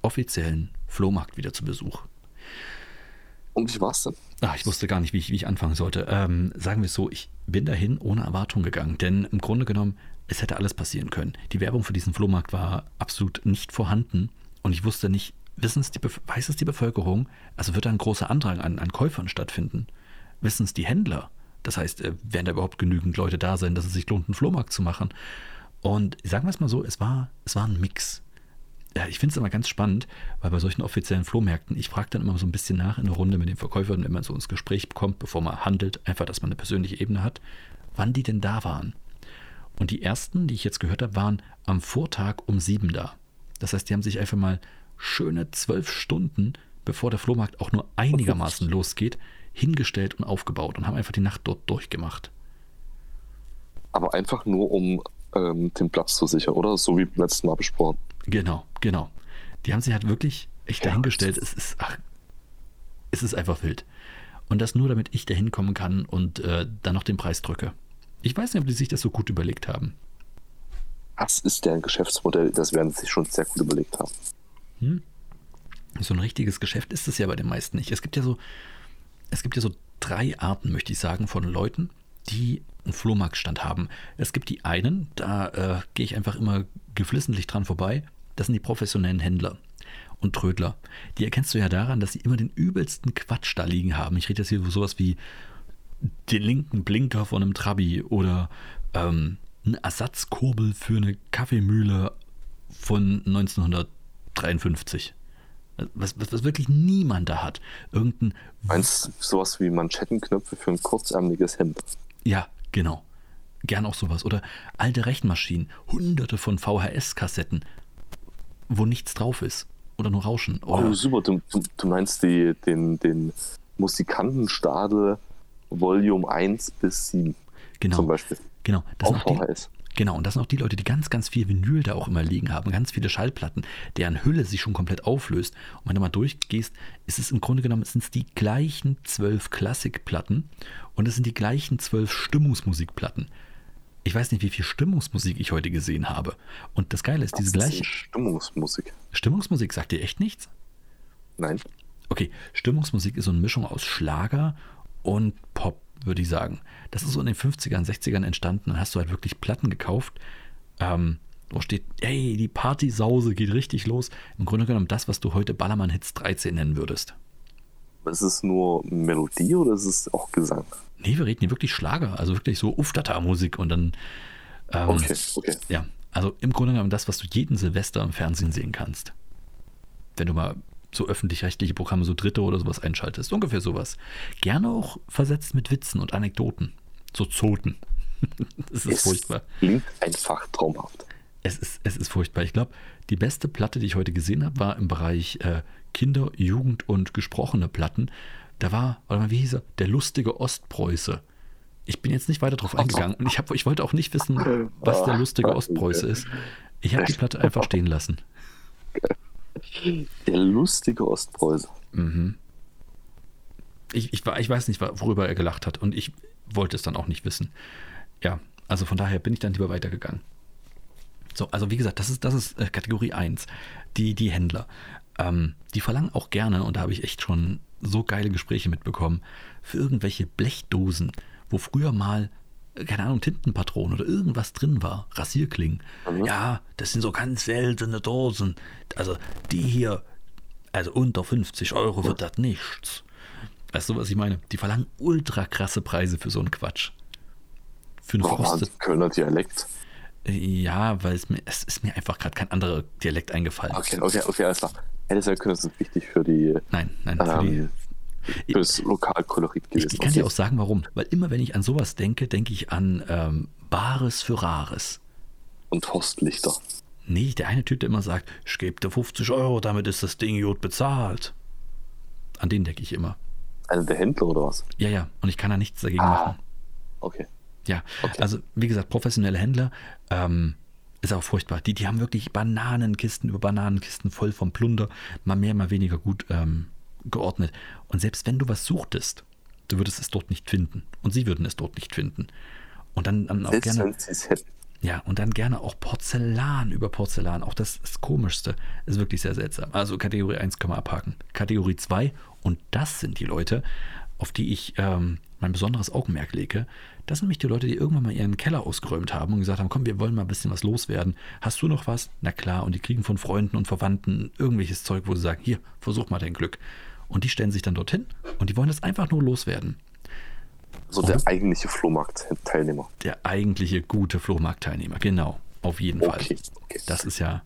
S2: offiziellen Flohmarkt wieder zu Besuch.
S1: Und wie war's denn?
S2: Ah, ich wusste gar nicht, wie ich, wie ich anfangen sollte. Ähm, sagen wir es so, ich bin dahin ohne Erwartung gegangen, denn im Grunde genommen, es hätte alles passieren können. Die Werbung für diesen Flohmarkt war absolut nicht vorhanden und ich wusste nicht, wissen es die, weiß es die Bevölkerung, also wird da ein großer Andrang an, an Käufern stattfinden? Wissen es die Händler? Das heißt, äh, werden da überhaupt genügend Leute da sein, dass es sich lohnt, einen Flohmarkt zu machen? Und sagen wir es mal so, es war, es war ein Mix ja, ich finde es immer ganz spannend, weil bei solchen offiziellen Flohmärkten, ich frage dann immer so ein bisschen nach in der Runde mit den Verkäufern, wenn man so ins Gespräch kommt, bevor man handelt, einfach, dass man eine persönliche Ebene hat, wann die denn da waren. Und die ersten, die ich jetzt gehört habe, waren am Vortag um sieben da. Das heißt, die haben sich einfach mal schöne zwölf Stunden, bevor der Flohmarkt auch nur einigermaßen losgeht, hingestellt und aufgebaut und haben einfach die Nacht dort durchgemacht.
S1: Aber einfach nur, um ähm, den Platz zu sichern, oder? So wie beim letzten Mal besprochen.
S2: Genau, genau. Die haben sich halt wirklich echt
S1: Ja.
S2: dahingestellt. Es ist, ach, es ist einfach wild. Und das nur, damit ich da hinkommen kann und äh, dann noch den Preis drücke. Ich weiß nicht, ob die sich das so gut überlegt haben.
S1: Das ist deren Geschäftsmodell, das werden sie sich schon sehr gut überlegt haben.
S2: Hm? So ein richtiges Geschäft ist es ja bei den meisten nicht. Es gibt ja so, es gibt ja so drei Arten, möchte ich sagen, von Leuten, die einen Flohmarktstand haben. Es gibt die einen, da äh, gehe ich einfach immer geflissentlich dran vorbei. Das sind die professionellen Händler. und Trödler. Die erkennst du ja daran, dass sie immer den übelsten Quatsch da liegen haben. Ich rede jetzt hier über sowas wie den linken Blinker von einem Trabi oder ähm, eine Ersatzkurbel für eine Kaffeemühle von 1953. Was, was, was, wirklich niemand da hat. Irgendein.
S1: Meinst sowas wie Manschettenknöpfe für ein kurzärmeliges Hemd?
S2: Ja, genau. Gern auch sowas. Oder alte Rechenmaschinen, hunderte von VHS-Kassetten, wo nichts drauf ist. Oder nur Rauschen. Oder
S1: oh, super. Du, du, meinst die, den, den Musikantenstadel Volume 1 bis 7.
S2: Genau.
S1: Zum Beispiel.
S2: Genau. Das
S1: Auf VHS.
S2: Genau, und das sind auch die Leute, die ganz, ganz viel Vinyl da auch immer liegen haben, ganz viele Schallplatten, deren Hülle sich schon komplett auflöst. Und wenn du mal durchgehst, ist es im Grunde genommen sind es die gleichen zwölf Klassikplatten und es sind die gleichen zwölf Stimmungsmusikplatten. Ich weiß nicht, wie viel Stimmungsmusik ich heute gesehen habe. Und das Geile ist, diese gleiche.
S1: Stimmungsmusik.
S2: Stimmungsmusik sagt dir echt nichts?
S1: Nein.
S2: Okay, Stimmungsmusik ist so eine Mischung aus Schlager und Pop würde ich sagen. Das ist so in den 50ern, 60ern entstanden. Dann hast du halt wirklich Platten gekauft, ähm, wo steht, hey, die Partysause geht richtig los. Im Grunde genommen das, was du heute Ballermann Hits 13 nennen würdest.
S1: Ist es nur Melodie oder ist es auch Gesang?
S2: Nee, wir reden hier wirklich Schlager, also wirklich so Uftata-Musik und dann.
S1: Ähm, okay, okay.
S2: Ja, also im Grunde genommen das, was du jeden Silvester im Fernsehen sehen kannst. Wenn du mal so öffentlich-rechtliche Programme, so Dritte oder sowas einschaltest. Ungefähr sowas. Gerne auch versetzt mit Witzen und Anekdoten. So Zoten. das ist
S1: es
S2: furchtbar.
S1: Klingt einfach traumhaft.
S2: Es ist, es ist furchtbar. Ich glaube, die beste Platte, die ich heute gesehen habe, war im Bereich äh, Kinder, Jugend und gesprochene Platten. Da war, warte mal, wie hieß er? Der lustige Ostpreuße. Ich bin jetzt nicht weiter drauf eingegangen und ich, hab, ich wollte auch nicht wissen, was der lustige Ostpreuße ist. Ich habe die Platte einfach stehen lassen.
S1: Der lustige Ostpreuße.
S2: Mhm. Ich, ich, ich weiß nicht, worüber er gelacht hat und ich wollte es dann auch nicht wissen. Ja, also von daher bin ich dann lieber weitergegangen. So, also wie gesagt, das ist, das ist äh, Kategorie 1, die, die Händler. Ähm, die verlangen auch gerne, und da habe ich echt schon so geile Gespräche mitbekommen, für irgendwelche Blechdosen, wo früher mal keine Ahnung, Tintenpatronen oder irgendwas drin war, Rasierklingen. Mhm. Ja, das sind so ganz seltene Dosen. Also die hier, also unter 50 Euro wird das nichts. Weißt du, was ich meine? Die verlangen ultra krasse Preise für so einen Quatsch.
S1: Für einen Frosted. Kölner Dialekt.
S2: Ja, weil es mir, es ist mir einfach gerade kein anderer Dialekt eingefallen.
S1: Okay, okay, okay, alles klar. Hätte ja können, das ist wichtig für die.
S2: Nein, nein, für ähm, die
S1: fürs Lokalkolorit gewesen.
S2: Ich, ich kann dir auch sagen, warum. Weil immer, wenn ich an sowas denke, denke ich an ähm, Bares für Rares.
S1: Und Horstlichter.
S2: Nee, der eine Typ, der immer sagt, ich gebe dir 50 Euro, damit ist das Ding gut bezahlt. An den denke ich immer.
S1: Einer der Händler oder was?
S2: Ja, ja. Und ich kann da nichts dagegen ah, machen.
S1: Okay.
S2: Ja, okay. also wie gesagt, professionelle Händler ähm, ist auch furchtbar. Die, die haben wirklich Bananenkisten über Bananenkisten voll vom Plunder. Mal mehr, mal weniger gut ähm, geordnet. Und selbst wenn du was suchtest, du würdest es dort nicht finden. Und sie würden es dort nicht finden. Und dann, dann auch gerne. Ja, und dann gerne auch Porzellan über Porzellan. Auch das, das Komischste ist wirklich sehr seltsam. Also Kategorie 1 können wir abhaken. Kategorie 2, und das sind die Leute, auf die ich ähm, mein besonderes Augenmerk lege. Das sind nämlich die Leute, die irgendwann mal ihren Keller ausgeräumt haben und gesagt haben, komm, wir wollen mal ein bisschen was loswerden. Hast du noch was? Na klar, und die kriegen von Freunden und Verwandten irgendwelches Zeug, wo sie sagen, hier, versuch mal dein Glück. Und die stellen sich dann dorthin und die wollen das einfach nur loswerden.
S1: So der eigentliche Flohmarktteilnehmer.
S2: Der eigentliche gute Flohmarktteilnehmer, genau. Auf jeden Fall. Okay, okay. Das ist ja.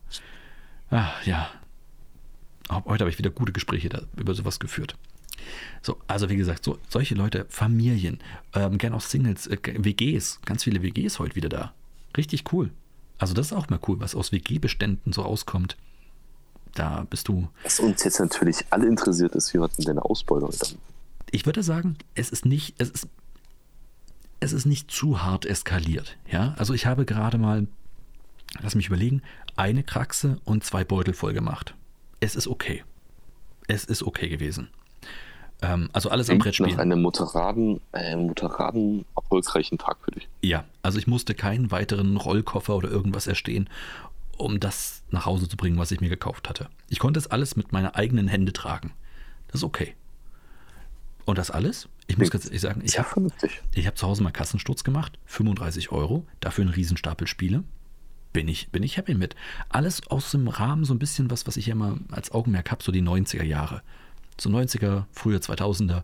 S2: Ach, ja. Heute habe ich wieder gute Gespräche über sowas geführt. So, also wie gesagt, so, solche Leute, Familien, ähm, gern auch Singles, äh, WGs, ganz viele WGs heute wieder da. Richtig cool. Also das ist auch mal cool, was aus WG-Beständen so rauskommt da bist du.
S1: Was uns jetzt natürlich alle interessiert ist, wie war denn deine Ausbeute dann?
S2: Ich würde sagen, es ist nicht, es ist, es ist nicht zu hart eskaliert. Ja, also ich habe gerade mal, lass mich überlegen, eine Kraxe und zwei Beutel voll gemacht. Es ist okay. Es ist okay gewesen. Ähm, also alles am Brettspiel.
S1: Nach einem moderaten, äh, moderaten, erfolgreichen Tag für dich.
S2: Ja, also ich musste keinen weiteren Rollkoffer oder irgendwas erstehen um das nach Hause zu bringen, was ich mir gekauft hatte. Ich konnte es alles mit meiner eigenen Hände tragen. Das ist okay. Und das alles? Ich muss ganz ehrlich sagen, ich habe hab zu Hause mal Kassensturz gemacht, 35 Euro, dafür einen Riesenstapel Spiele. bin ich, bin ich happy mit. Alles aus dem Rahmen so ein bisschen was, was ich ja immer als Augenmerk habe, so die 90er Jahre. So 90er, frühe 2000er.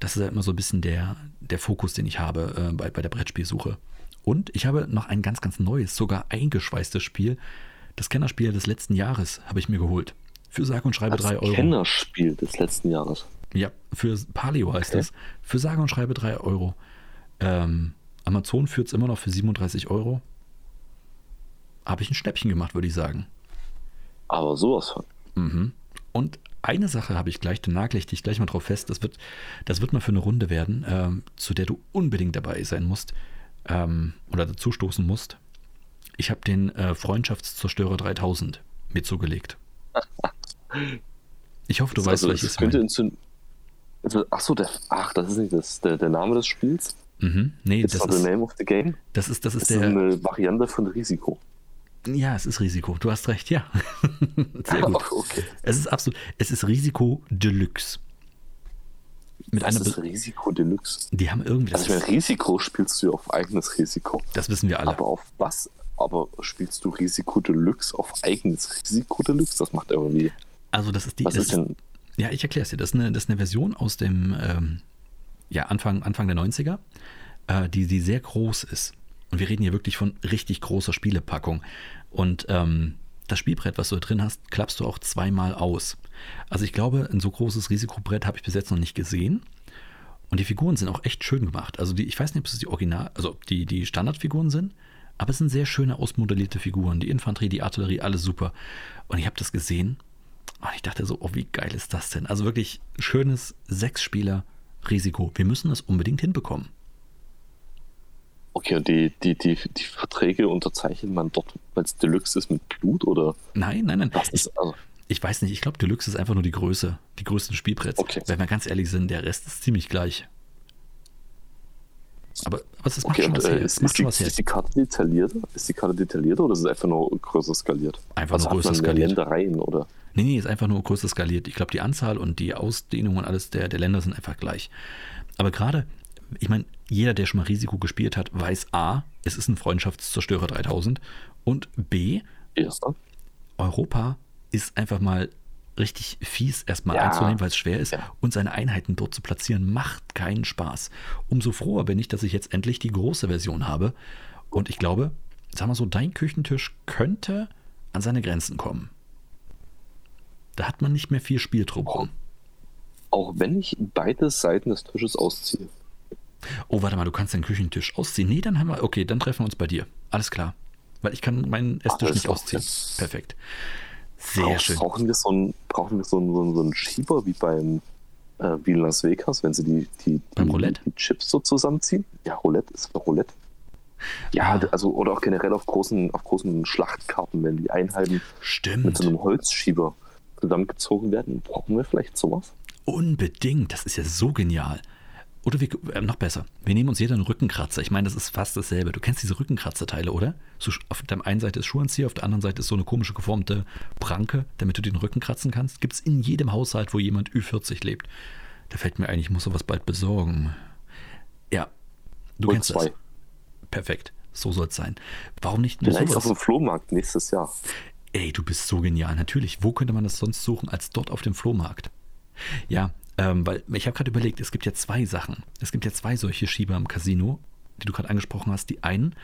S2: Das ist ja immer so ein bisschen der, der Fokus, den ich habe äh, bei, bei der Brettspielsuche. Und ich habe noch ein ganz, ganz neues, sogar eingeschweißtes Spiel. Das Kennerspiel des letzten Jahres habe ich mir geholt. Für sage und schreibe 3 Euro.
S1: Kennerspiel des letzten Jahres.
S2: Ja, für Palio heißt
S1: Okay.
S2: das. Für sage und schreibe 3 Euro. Ähm, Amazon führt es immer noch für 37 Euro. Habe ich ein Schnäppchen gemacht, würde ich sagen.
S1: Aber sowas von.
S2: Mhm. Und eine Sache habe ich gleich, da nagle ich dich gleich mal drauf fest. Das wird, das wird mal für eine Runde werden, ähm, zu der du unbedingt dabei sein musst ähm, oder dazu stoßen musst. Ich habe den äh, Freundschaftszerstörer 3000 mir zugelegt. Ich hoffe, du weißt,
S1: also,
S2: welches
S1: das könnte
S2: mein.
S1: Also, ach so, der, ach, das ist nicht das, der, der Name des Spiels.
S2: Mhm. Nee,
S1: It's
S2: das
S1: not the
S2: ist,
S1: name of the game.
S2: das ist, das
S1: Das
S2: ist
S1: ist
S2: der.
S1: eine Variante von Risiko.
S2: Ja, es ist Risiko. Du hast recht, ja. Sehr gut.
S1: okay.
S2: Es ist absolut, es ist Risiko Deluxe. Mit
S1: Das
S2: einer,
S1: ist Risiko Deluxe.
S2: die haben irgendwie, das,
S1: Also, meine, Risiko spielst du ja auf eigenes Risiko.
S2: das wissen wir alle.
S1: Aber auf was? Aber spielst du Risiko Deluxe auf eigenes Risiko Deluxe? Das macht irgendwie.
S2: Also das ist die,
S1: Was
S2: das
S1: ist denn?
S2: Ja, ich erkläre es dir. Das ist eine, das ist eine Version aus dem ähm, ja, Anfang, Anfang der 90er, äh, die, die sehr groß ist. Und wir reden hier wirklich von richtig großer Spielepackung. Und ähm, das Spielbrett, was du da drin hast, klappst du auch zweimal aus. Also ich glaube, ein so großes Risikobrett habe ich bis jetzt noch nicht gesehen. Und die Figuren sind auch echt schön gemacht. Also die, ich weiß nicht, ob es die Original, also die, die Standardfiguren sind, aber es sind sehr schöne ausmodellierte Figuren. Die Infanterie, die Artillerie, alles super. Und ich habe das gesehen und ich dachte so, oh, wie geil ist das denn? Also wirklich schönes Sechs-Spieler-Risiko. Wir müssen das unbedingt hinbekommen.
S1: Okay, und die, die, die, die Verträge unterzeichnet man dort, weil es Deluxe ist mit Blut oder
S2: Nein, nein, nein.
S1: was
S2: Ich,
S1: ist also,
S2: ich weiß nicht, ich glaube, Deluxe ist einfach nur die Größe, die größten Spielbretts.
S1: Okay.
S2: Wenn wir ganz ehrlich sind, der Rest ist ziemlich gleich. Aber, aber es macht
S1: Okay,
S2: schon
S1: und
S2: was
S1: äh,
S2: her.
S1: ist, ist, die, ist die Karte detaillierter? Ist die Karte detaillierter oder ist es einfach nur größer skaliert?
S2: Einfach
S1: also
S2: nur
S1: hat
S2: größer skaliert.
S1: Ländereien oder?
S2: Nee, nee, ist einfach nur größer skaliert. Ich glaube, die Anzahl und die Ausdehnung und alles der, der Länder sind einfach gleich. Aber gerade, ich meine, jeder, der schon mal Risiko gespielt hat, weiß A, es ist ein Freundschaftszerstörer 3000 und B,
S1: Erster?
S2: Europa ist einfach mal richtig fies erstmal
S1: Ja.
S2: einzunehmen, weil es schwer ist.
S1: Ja.
S2: Und seine Einheiten dort zu platzieren, macht keinen Spaß. Umso froher bin ich, dass ich jetzt endlich die große Version habe. Und ich glaube, sag mal so, dein Küchentisch könnte an seine Grenzen kommen. Da hat man nicht mehr viel Spiel drum.
S1: Auch wenn ich beide Seiten des Tisches ausziehe.
S2: Oh, warte mal, du kannst deinen Küchentisch ausziehen. Nee, dann haben wir, okay, dann treffen wir uns bei dir. Alles klar. Weil ich kann meinen Esstisch
S1: das
S2: nicht ausziehen. Perfekt. Sehr
S1: Brauch-
S2: schön.
S1: Brauchen wir so einen, brauchen wir so einen, so einen, so einen Schieber wie beim äh, wie in Las Vegas, wenn sie die, die,
S2: Beim
S1: die,
S2: Roulette?
S1: die Chips so zusammenziehen? Ja, Roulette ist Roulette. Ja,
S2: Ah.
S1: also oder auch generell auf großen, auf großen Schlachtkarten, wenn die Einheiten mit
S2: Stimmt.
S1: so einem Holzschieber zusammengezogen werden, brauchen wir vielleicht sowas.
S2: Unbedingt, das ist ja so genial. Oder wir, äh, noch besser, wir nehmen uns jeder einen Rückenkratzer. Ich meine, das ist fast dasselbe. Du kennst diese Rückenkratzerteile, oder? So, auf der einen Seite ist Schuhanzieher, auf der anderen Seite ist so eine komische geformte Pranke, damit du den Rücken kratzen kannst. Gibt es in jedem Haushalt, wo jemand Ü40 lebt. Da fällt mir ein, ich muss sowas bald besorgen. Ja, du
S1: Und
S2: kennst
S1: zwei.
S2: das. Perfekt, so soll es sein. Warum nicht nur
S1: Vielleicht auf
S2: sowas?
S1: dem Flohmarkt nächstes Jahr.
S2: Ey, du bist so genial. Natürlich, wo könnte man das sonst suchen als dort auf dem Flohmarkt? Ja, ähm, weil ich habe gerade überlegt, es gibt ja zwei Sachen. Es gibt ja zwei solche Schieber im Casino, die du gerade angesprochen hast. Die einen,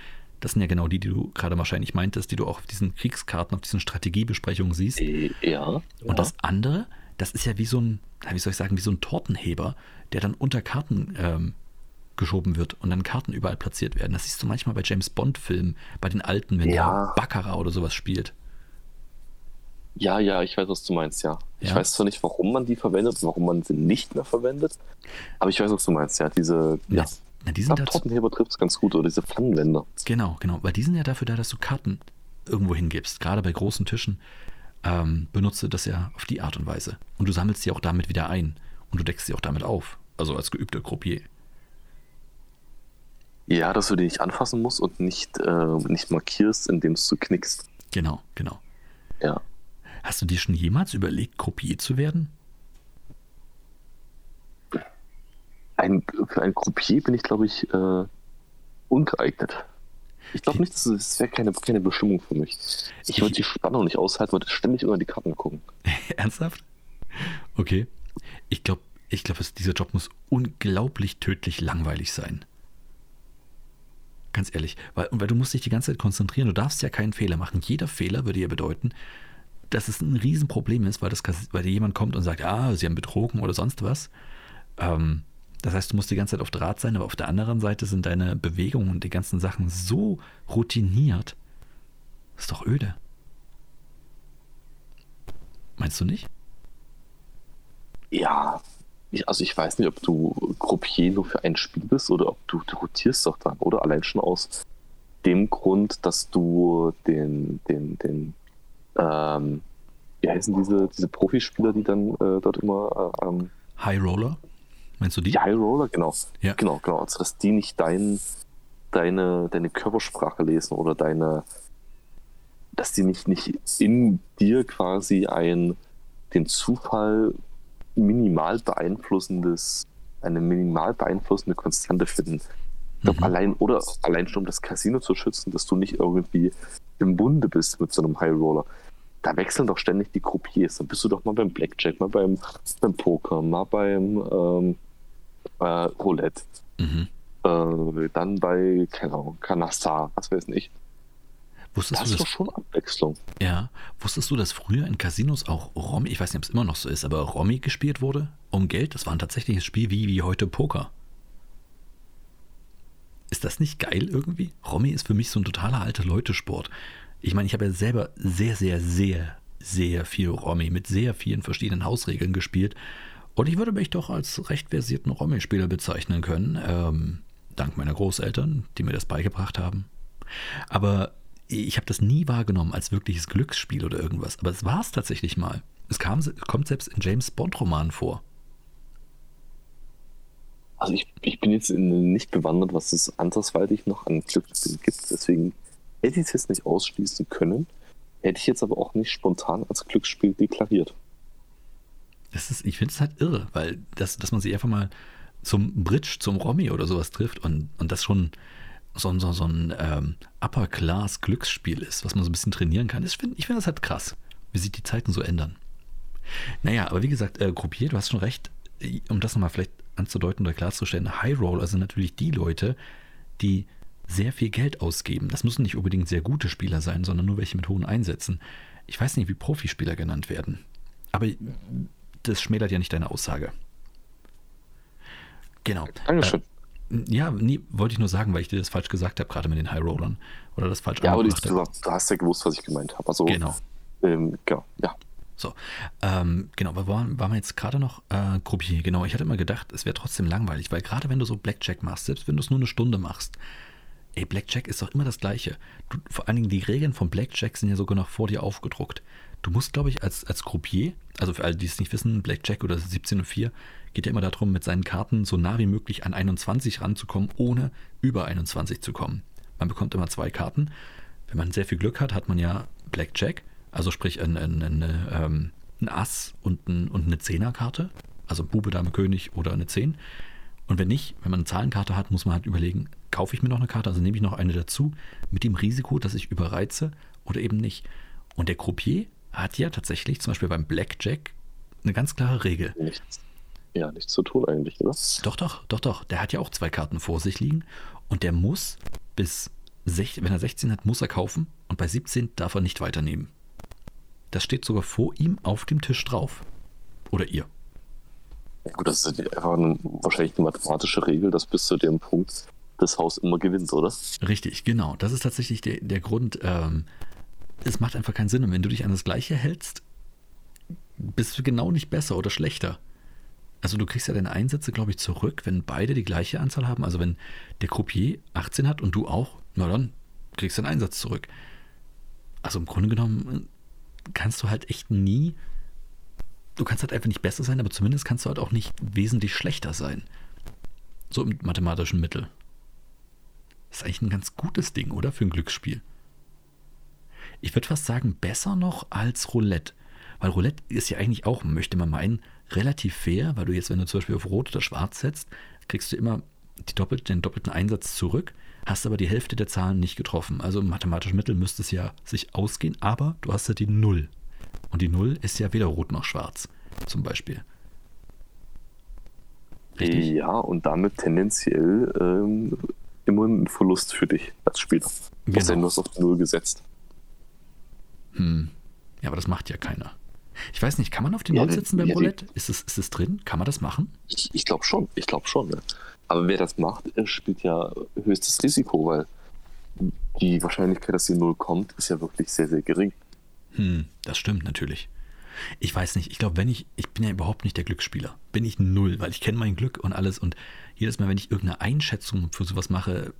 S2: das sind ja genau die, die du gerade wahrscheinlich meintest, die du auch auf diesen Kriegskarten, auf diesen Strategiebesprechungen siehst.
S1: Äh, ja.
S2: Und
S1: ja.
S2: das andere, das ist ja wie so ein, wie soll ich sagen, wie so ein Tortenheber, der dann unter Karten ähm, geschoben wird und dann Karten überall platziert werden. Das siehst du manchmal bei James Bond-Filmen, bei den alten, wenn
S1: Ja.
S2: der Baccarat oder sowas spielt.
S1: Ja, ja, ich weiß, was du meinst, ja. Ich
S2: Ja.
S1: weiß zwar nicht, warum man die verwendet, warum man sie nicht mehr verwendet, aber ich weiß, was du meinst, ja. Diese, ja,
S2: na, die
S1: ich
S2: sind dazu,
S1: Tortenheber trifft es ganz gut, oder diese Pfannenwender.
S2: Genau, genau. Weil die sind ja dafür da, dass du Karten irgendwo hingibst. Gerade bei großen Tischen ähm, benutze das ja auf die Art und Weise. Und du sammelst sie auch damit wieder ein. Und du deckst sie auch damit auf. Also als geübter Croupier.
S1: Ja, dass du die nicht anfassen musst und nicht, äh, nicht markierst, indem du knickst.
S2: Genau, genau.
S1: Ja.
S2: Hast du dir schon jemals überlegt, Croupier zu werden?
S1: Ein, für ein Croupier bin ich, glaube ich, äh, ungeeignet. Ich glaube nicht, das, das wäre keine, keine Bestimmung für mich. Ich würde die Spannung nicht aushalten, würde ständig über die Karten gucken.
S2: Ernsthaft? Okay. Ich glaube, ich glaube, dieser Job muss unglaublich tödlich langweilig sein. Ganz ehrlich, weil, weil du musst dich die ganze Zeit konzentrieren, du darfst ja keinen Fehler machen. Jeder Fehler würde ja bedeuten, dass es ein Riesenproblem ist, weil, das, weil dir jemand kommt und sagt, ah, sie haben betrogen oder sonst was. Ähm, das heißt, du musst die ganze Zeit auf Draht sein, aber auf der anderen Seite sind deine Bewegungen und die ganzen Sachen so routiniert. Ist doch öde. Meinst du nicht?
S1: Ja, ich, also ich weiß nicht, ob du Gruppier nur für ein Spiel bist oder ob du, du rotierst doch dann, oder? Allein schon aus dem Grund, dass du den, den, den, ähm, wie heißen diese, diese Profispieler, die dann äh, dort immer äh, ähm,
S2: High Roller? Meinst du die?
S1: Die High Roller, genau.
S2: Ja.
S1: Genau, genau. Also dass die nicht dein, deine, deine Körpersprache lesen oder deine, dass die nicht, nicht in dir quasi ein den Zufall minimal beeinflussendes, eine minimal beeinflussende Konstante finden. Glaube,
S2: Mhm.
S1: allein oder allein schon um das Casino zu schützen, dass du nicht irgendwie im Bunde bist mit so einem High Roller. Da wechseln doch ständig die Croupiers. Dann bist du doch mal beim Blackjack, mal beim, beim Poker, mal beim ähm, äh, Roulette,
S2: Mhm.
S1: äh, dann bei, keine Ahnung, Canasta, was weiß ich.
S2: Wusstest
S1: Das
S2: du
S1: ist doch schon Abwechslung.
S2: Ja. Wusstest du, dass früher in Casinos auch Romy, ich weiß nicht, ob es immer noch so ist, aber Romy gespielt wurde um Geld? Das war ein tatsächliches Spiel wie, wie heute Poker. Ist das nicht geil irgendwie? Romy ist für mich so ein totaler alter Leute-Sport. Ich meine, ich habe ja selber sehr, sehr, sehr, sehr viel Romy mit sehr vielen verschiedenen Hausregeln gespielt. Und ich würde mich doch als recht versierten Romy-Spieler bezeichnen können. Ähm, dank meiner Großeltern, die mir das beigebracht haben. Aber ich habe das nie wahrgenommen als wirkliches Glücksspiel oder irgendwas. Aber es war es tatsächlich mal. Es kam, kommt selbst in James Bond-Romanen vor.
S1: Also ich, ich bin jetzt nicht bewandert, was es andersweitig noch an Glücksspielen gibt. Deswegen hätte ich es jetzt nicht ausschließen können. Hätte ich jetzt aber auch nicht spontan als Glücksspiel deklariert.
S2: Das ist, ich finde es halt irre, weil das, dass man sich einfach mal zum Bridge, zum Romy oder sowas trifft und, und das schon so, ein- so, so ein ähm, Upper-Class-Glücksspiel ist, was man so ein bisschen trainieren kann. Das find, ich finde das halt krass, wie sich die Zeiten so ändern. Naja, aber wie gesagt, äh, Gruppier, du hast schon recht, äh, um das nochmal vielleicht anzudeuten oder klarzustellen, High Roller sind natürlich die Leute, die sehr viel Geld ausgeben. Das müssen nicht unbedingt sehr gute Spieler sein, sondern nur welche mit hohen Einsätzen. Ich weiß nicht, wie Profispieler genannt werden. Aber das schmälert ja nicht deine Aussage. Genau.
S1: Dankeschön.
S2: Äh, ja, nee, wollte ich nur sagen, weil ich dir das falsch gesagt habe, gerade mit den High Rollern. Oder das falsch
S1: ja, aber du hast ja gewusst, was ich gemeint habe. Also,
S2: Genau.
S1: ähm, genau. Ja.
S2: So, ähm, genau, aber waren, waren wir jetzt gerade noch äh, Croupier? Genau, ich hatte immer gedacht, es wäre trotzdem langweilig, weil gerade wenn du so Blackjack machst, selbst wenn du es nur eine Stunde machst, ey, Blackjack ist doch immer das Gleiche. Du, vor allen Dingen die Regeln von Blackjack sind ja sogar noch vor dir aufgedruckt. Du musst, glaube ich, als, als Croupier, also für alle, die es nicht wissen, Blackjack oder 17.04 geht ja immer darum, mit seinen Karten so nah wie möglich an 21 ranzukommen, ohne über 21 zu kommen. Man bekommt immer zwei Karten. Wenn man sehr viel Glück hat, hat man ja Blackjack, also sprich ein, ein, ein, ähm, ein Ass und, ein, und eine Zehnerkarte, also Bube, Dame, König oder eine Zehn. Und wenn nicht, wenn man eine Zahlenkarte hat, muss man halt überlegen, kaufe ich mir noch eine Karte, also nehme ich noch eine dazu, mit dem Risiko, dass ich überreize oder eben nicht. Und der Croupier hat ja tatsächlich, zum Beispiel beim Blackjack, eine ganz klare Regel.
S1: Nichts, ja, nichts zu tun eigentlich, oder?
S2: Doch, doch, doch, doch. Der hat ja auch zwei Karten vor sich liegen und der muss bis 16, wenn er 16 hat, muss er kaufen und bei 17 darf er nicht weiternehmen. Das steht sogar vor ihm auf dem Tisch drauf. Oder ihr.
S1: Ja, gut, das ist einfach eine, wahrscheinlich eine mathematische Regel, dass bis zu dem Punkt das Haus immer gewinnt, oder?
S2: Richtig, genau. Das ist tatsächlich der, der Grund. Ähm, es macht einfach keinen Sinn. Und wenn du dich an das Gleiche hältst, bist du genau nicht besser oder schlechter. Also du kriegst ja deine Einsätze, glaube ich, zurück, wenn beide die gleiche Anzahl haben. Also wenn der Croupier 18 hat und du auch, na dann kriegst du deinen Einsatz zurück. Also im Grunde genommen kannst du halt echt nie, du kannst halt einfach nicht besser sein, aber zumindest kannst du halt auch nicht wesentlich schlechter sein. So im mathematischen Mittel. Das ist eigentlich ein ganz gutes Ding, oder? Für ein Glücksspiel. Ich würde fast sagen, besser noch als Roulette. Weil Roulette ist ja eigentlich auch, möchte man meinen, relativ fair, weil du jetzt, wenn du zum Beispiel auf Rot oder Schwarz setzt, kriegst du immer die doppelt, den doppelten Einsatz zurück. Hast aber die Hälfte der Zahlen nicht getroffen. Also im mathematischen Mittel müsste es ja sich ausgehen, aber du hast ja die Null. Und die Null ist ja weder rot noch schwarz, zum Beispiel.
S1: Richtig? Ja, und damit tendenziell ähm, immer ein Verlust für dich als Spieler. Genau. Denn du hast auf die Null gesetzt.
S2: Hm. Ja, aber das macht ja keiner. Ich weiß nicht, kann man auf die Null ja, setzen beim ja, Roulette? Ist es, ist es drin? Kann man das machen?
S1: Ich, ich glaube schon, ich glaube schon. Ne? Aber wer das macht, spielt ja höchstes Risiko, weil die Wahrscheinlichkeit, dass die Null kommt, ist ja wirklich sehr, sehr gering.
S2: Hm, das stimmt natürlich. Ich weiß nicht, ich glaube, wenn ich, ich bin ja überhaupt nicht der Glücksspieler. Bin ich null, weil ich kenne mein Glück und alles. Und jedes Mal, wenn ich irgendeine Einschätzung für sowas mache,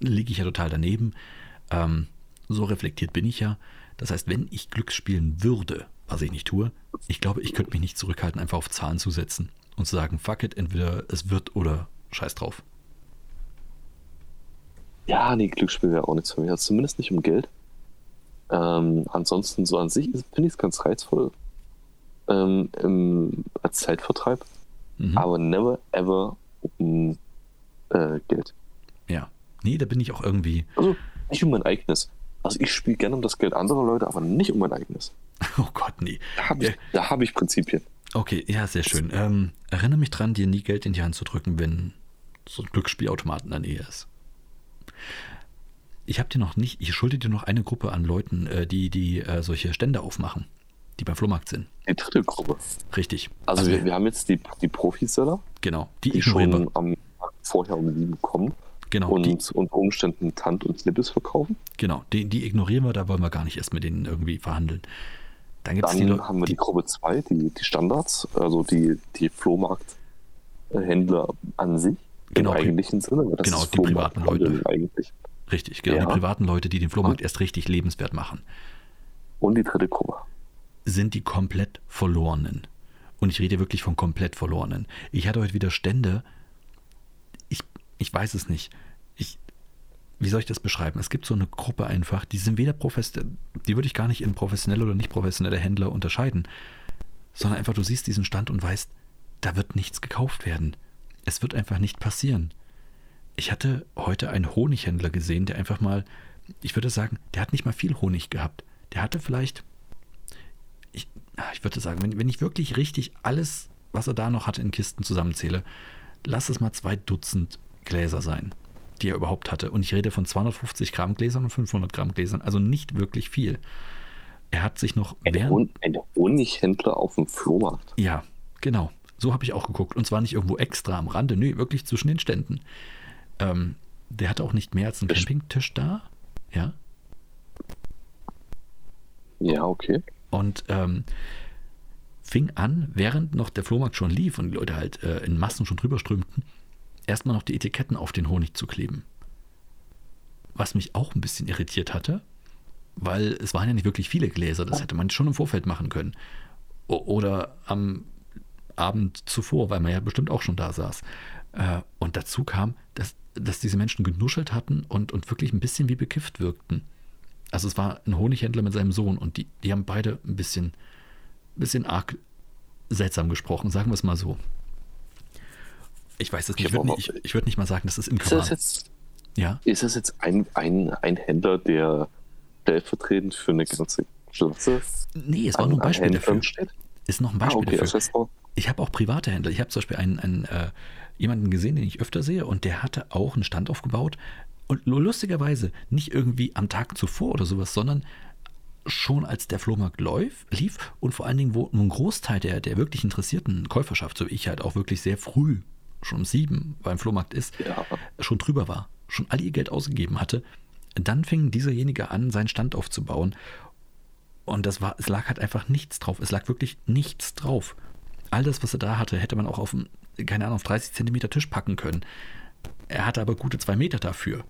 S2: liege ich ja total daneben. Ähm, so reflektiert bin ich ja. Das heißt, wenn ich Glück spielen würde, was ich nicht tue, ich glaube, ich könnte mich nicht zurückhalten, einfach auf Zahlen zu setzen und zu sagen, fuck it, entweder es wird oder scheiß drauf.
S1: Ja, nee, Glücksspiel wäre auch nichts für mich. Also zumindest nicht um Geld. Ähm, ansonsten, so an sich finde ich es ganz reizvoll ähm, im, als Zeitvertreib, mhm. aber never ever um äh, Geld.
S2: Ja, nee, da bin ich auch irgendwie.
S1: Also nicht um mein eigenes. Also ich spiele gerne um das Geld anderer Leute, aber nicht um mein eigenes.
S2: Oh Gott, nee.
S1: Da habe ich, ja. hab ich Prinzipien.
S2: Okay, ja, sehr schön. Ähm, erinnere mich dran, dir nie Geld in die Hand zu drücken, wenn so ein Glücksspielautomat in der Nähe ist. Ich habe dir noch nicht, ich schulde dir noch eine Gruppe an Leuten, äh, die, die äh, solche Stände aufmachen, die beim Flohmarkt sind.
S1: Die dritte Gruppe.
S2: Richtig.
S1: Also, also wir, wir, haben jetzt die, die Profiseller.
S2: Genau,
S1: die, die schon am, vorher um sieben kommen.
S2: Genau.
S1: Und die, unter Umständen Tant und Snippes verkaufen.
S2: Genau, die, die ignorieren wir, da wollen wir gar nicht erst mit denen irgendwie verhandeln.
S1: Dann, gibt's Dann die, haben wir die, die Gruppe 2, die, die Standards, also die, die Flohmarkthändler an sich
S2: genau,
S1: im eigentlichen Sinne.
S2: Das genau, die privaten Leute. Eigentlich. Richtig, genau, ja. die privaten Leute, die den Flohmarkt erst richtig lebenswert machen.
S1: Und die dritte Gruppe.
S2: Sind die komplett Verlorenen. Und ich rede wirklich von komplett Verlorenen. Ich hatte heute wieder Stände, ich, ich weiß es nicht. Ich, wie soll ich das beschreiben? Es gibt so eine Gruppe einfach, die sind weder professionell, die würde ich gar nicht in professionelle oder nicht professionelle Händler unterscheiden, sondern einfach, du siehst diesen Stand und weißt, da wird nichts gekauft werden. Es wird einfach nicht passieren. Ich hatte heute einen Honighändler gesehen, der einfach mal, ich würde sagen, der hat nicht mal viel Honig gehabt. Der hatte vielleicht, ich, ich würde sagen, wenn, wenn ich wirklich richtig alles, was er da noch hatte in Kisten zusammenzähle, lass es mal zwei Dutzend Gläser sein, die er überhaupt hatte. Und ich rede von 250 Gramm Gläsern und 500 Gramm Gläsern, also nicht wirklich viel. Er hat sich noch
S1: ein, während, ein Honighändler auf dem Flohmarkt.
S2: Ja, genau. So habe ich auch geguckt. Und zwar nicht irgendwo extra am Rande, nö, wirklich zwischen den Ständen. Ähm, der hatte auch nicht mehr als einen Campingtisch da. Ja.
S1: Ja, okay.
S2: Und ähm, fing an, während noch der Flohmarkt schon lief und die Leute halt äh, in Massen schon drüber strömten, erstmal noch die Etiketten auf den Honig zu kleben. Was mich auch ein bisschen irritiert hatte, weil es waren ja nicht wirklich viele Gläser, das hätte man schon im Vorfeld machen können. O oder am Abend zuvor, weil man ja bestimmt auch schon da saß. Äh, und dazu kam, dass, dass diese Menschen genuschelt hatten und, und wirklich ein bisschen wie bekifft wirkten. Also es war ein Honighändler mit seinem Sohn und die, die haben beide ein bisschen, bisschen arg seltsam gesprochen, sagen wir es mal so. Ich weiß es nicht, ich würde nicht, ich, ich würd nicht mal sagen, dass es im
S1: Koran... Ist das jetzt, ja? ist das jetzt ein, ein, ein Händler, der stellvertretend für eine ganze Klasse
S2: Nee, es war nur ein Beispiel dafür. Steht? Ist noch ein Beispiel
S1: ah, okay,
S2: dafür. Das ich habe auch private Händler. Ich habe zum Beispiel einen, einen äh, jemanden gesehen, den ich öfter sehe, und der hatte auch einen Stand aufgebaut. Und lustigerweise nicht irgendwie am Tag zuvor oder sowas, sondern schon als der Flohmarkt läuf, lief und vor allen Dingen, wo ein Großteil der, der wirklich interessierten Käuferschaft, so wie ich halt auch wirklich sehr früh, schon um sieben beim Flohmarkt ist, ja. schon drüber war, schon all ihr Geld ausgegeben hatte, dann fing dieserjenige an, seinen Stand aufzubauen. Und das war, es lag halt einfach nichts drauf. Es lag wirklich nichts drauf. All das, was er da hatte, hätte man auch auf keine Ahnung, auf 30 Zentimeter Tisch packen können. Er hatte aber gute zwei Meter dafür.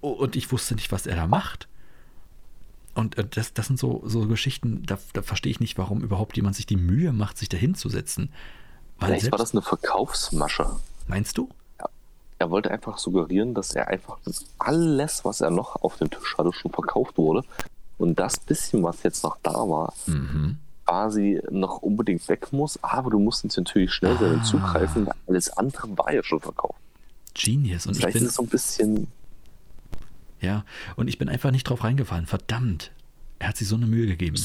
S2: Und ich wusste nicht, was er da macht. Und äh, das, das sind so, so Geschichten, da, da verstehe ich nicht, warum überhaupt jemand sich die Mühe macht, sich da hinzusetzen.
S1: Vielleicht war das eine Verkaufsmasche.
S2: Meinst du?
S1: Ja. Er wollte einfach suggerieren, dass er einfach alles, was er noch auf dem Tisch hatte, schon verkauft wurde. Und das bisschen, was jetzt noch da war, mhm quasi noch unbedingt weg muss, aber du musst jetzt natürlich schnell ah. zugreifen, weil alles andere war ja schon verkauft.
S2: Genius. Und ich
S1: Vielleicht
S2: bin,
S1: ist es so ein bisschen.
S2: ja, und ich bin einfach nicht drauf reingefallen. Verdammt. Er hat sich so eine Mühe gegeben.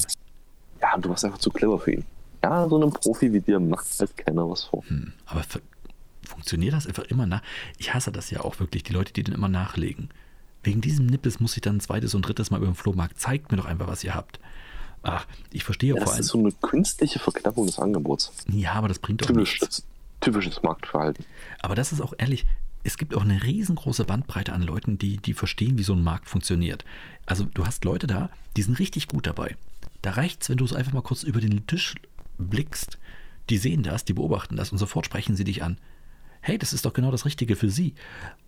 S1: Ja, du warst einfach zu clever für ihn. Ja, so einem Profi wie dir macht halt keiner was vor.
S2: Hm, aber fu- funktioniert das einfach immer nach? Ich hasse das ja auch wirklich, die Leute, die dann immer nachlegen. Wegen diesem Nippes muss ich dann ein zweites und drittes Mal über den Flohmarkt. Zeigt mir doch einfach, was ihr habt. Ach, ich verstehe
S1: Ja,
S2: vor
S1: das
S2: allem.
S1: ist so eine künstliche Verknappung des Angebots.
S2: Ja, aber das bringt doch nichts.
S1: Typisches, typisches Marktverhalten.
S2: Aber das ist auch ehrlich, es gibt auch eine riesengroße Bandbreite an Leuten, die, die verstehen, wie so ein Markt funktioniert. Also du hast Leute da, die sind richtig gut dabei. Da reicht's, wenn du so einfach mal kurz über den Tisch blickst. Die sehen das, die beobachten das und sofort sprechen sie dich an. Hey, das ist doch genau das Richtige für Sie.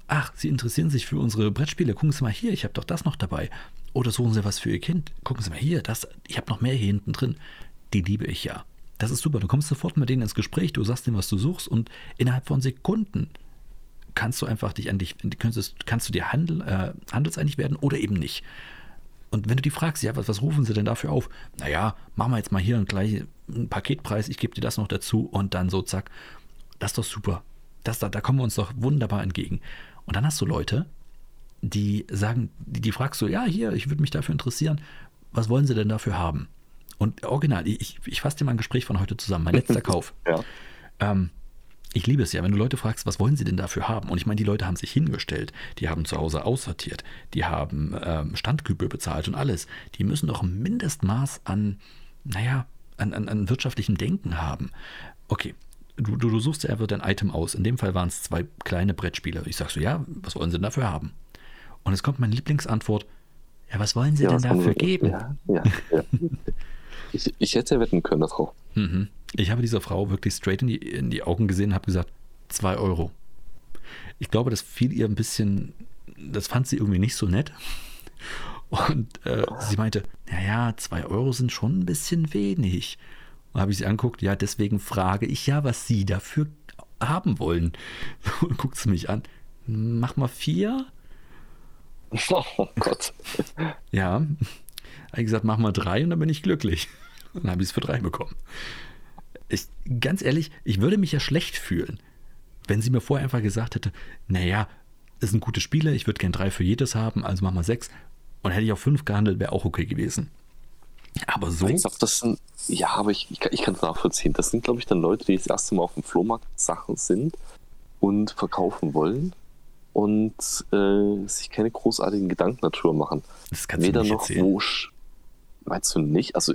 S2: Ach, Sie interessieren sich für unsere Brettspiele. Gucken Sie mal hier, ich habe doch das noch dabei. Oder suchen Sie was für Ihr Kind. Gucken Sie mal hier, das, ich habe noch mehr hier hinten drin. Die liebe ich ja. Das ist super. Du kommst sofort mit denen ins Gespräch, du sagst denen, was du suchst und innerhalb von Sekunden kannst du einfach dich an dich, kannst, kannst du dir handel, äh, handelseinig werden oder eben nicht. Und wenn du die fragst, ja, was, was rufen sie denn dafür auf? Naja, machen wir jetzt mal hier einen gleich einen Paketpreis, ich gebe dir das noch dazu und dann so zack. Das ist doch super. Das, da, da kommen wir uns doch wunderbar entgegen. Und dann hast du Leute, die sagen, die, die fragst du, ja, hier, ich würde mich dafür interessieren, was wollen sie denn dafür haben? Und original, ich, ich fasse dir mal ein Gespräch von heute zusammen, mein letzter Kauf.
S1: Ja.
S2: Ähm, ich liebe es ja, wenn du Leute fragst, was wollen sie denn dafür haben? Und ich meine, die Leute haben sich hingestellt, die haben zu Hause aussortiert, die haben ähm, Standgebühr bezahlt und alles. Die müssen doch ein Mindestmaß an, naja, an, an, an wirtschaftlichem Denken haben. Okay, du, du, du suchst dir einfach dein Item aus. In dem Fall waren es zwei kleine Brettspiele. Ich sag so, ja, was wollen sie denn dafür haben? Und es kommt meine Lieblingsantwort, ja, was wollen sie
S1: ja,
S2: denn dafür
S1: wir-
S2: geben?
S1: Ja, ja, ja. ich, ich hätte ja wetten können darauf.
S2: Mhm. Ich habe dieser Frau wirklich straight in die, in die Augen gesehen und habe gesagt, 2 Euro. Ich glaube, das fiel ihr ein bisschen, das fand sie irgendwie nicht so nett. Und äh, sie meinte, naja, 2 Euro sind schon ein bisschen wenig. Und habe ich sie anguckt, ja, deswegen frage ich ja, was sie dafür haben wollen. Und guckt sie mich an, mach mal vier.
S1: Oh Gott.
S2: Ja, habe ich gesagt, mach mal drei und dann bin ich glücklich. Und dann habe ich es für drei bekommen. Ich, ganz ehrlich, ich würde mich ja schlecht fühlen, wenn sie mir vorher einfach gesagt hätte, naja, das sind gute Spiele, ich würde gern drei für jedes haben, also mach mal sechs. Und hätte ich auf fünf gehandelt, wäre auch okay gewesen. Aber so,
S1: Ich glaube, das sind, ja, aber ich, ich, ich kann es nachvollziehen. Das sind, glaube ich, dann Leute, die das erste Mal auf dem Flohmarkt Sachen sind und verkaufen wollen und äh, sich keine großartigen Gedanken darüber machen.
S2: das kannst du
S1: Weder
S2: nicht
S1: noch,
S2: erzählen.
S1: wo. Meinst du nicht? Also,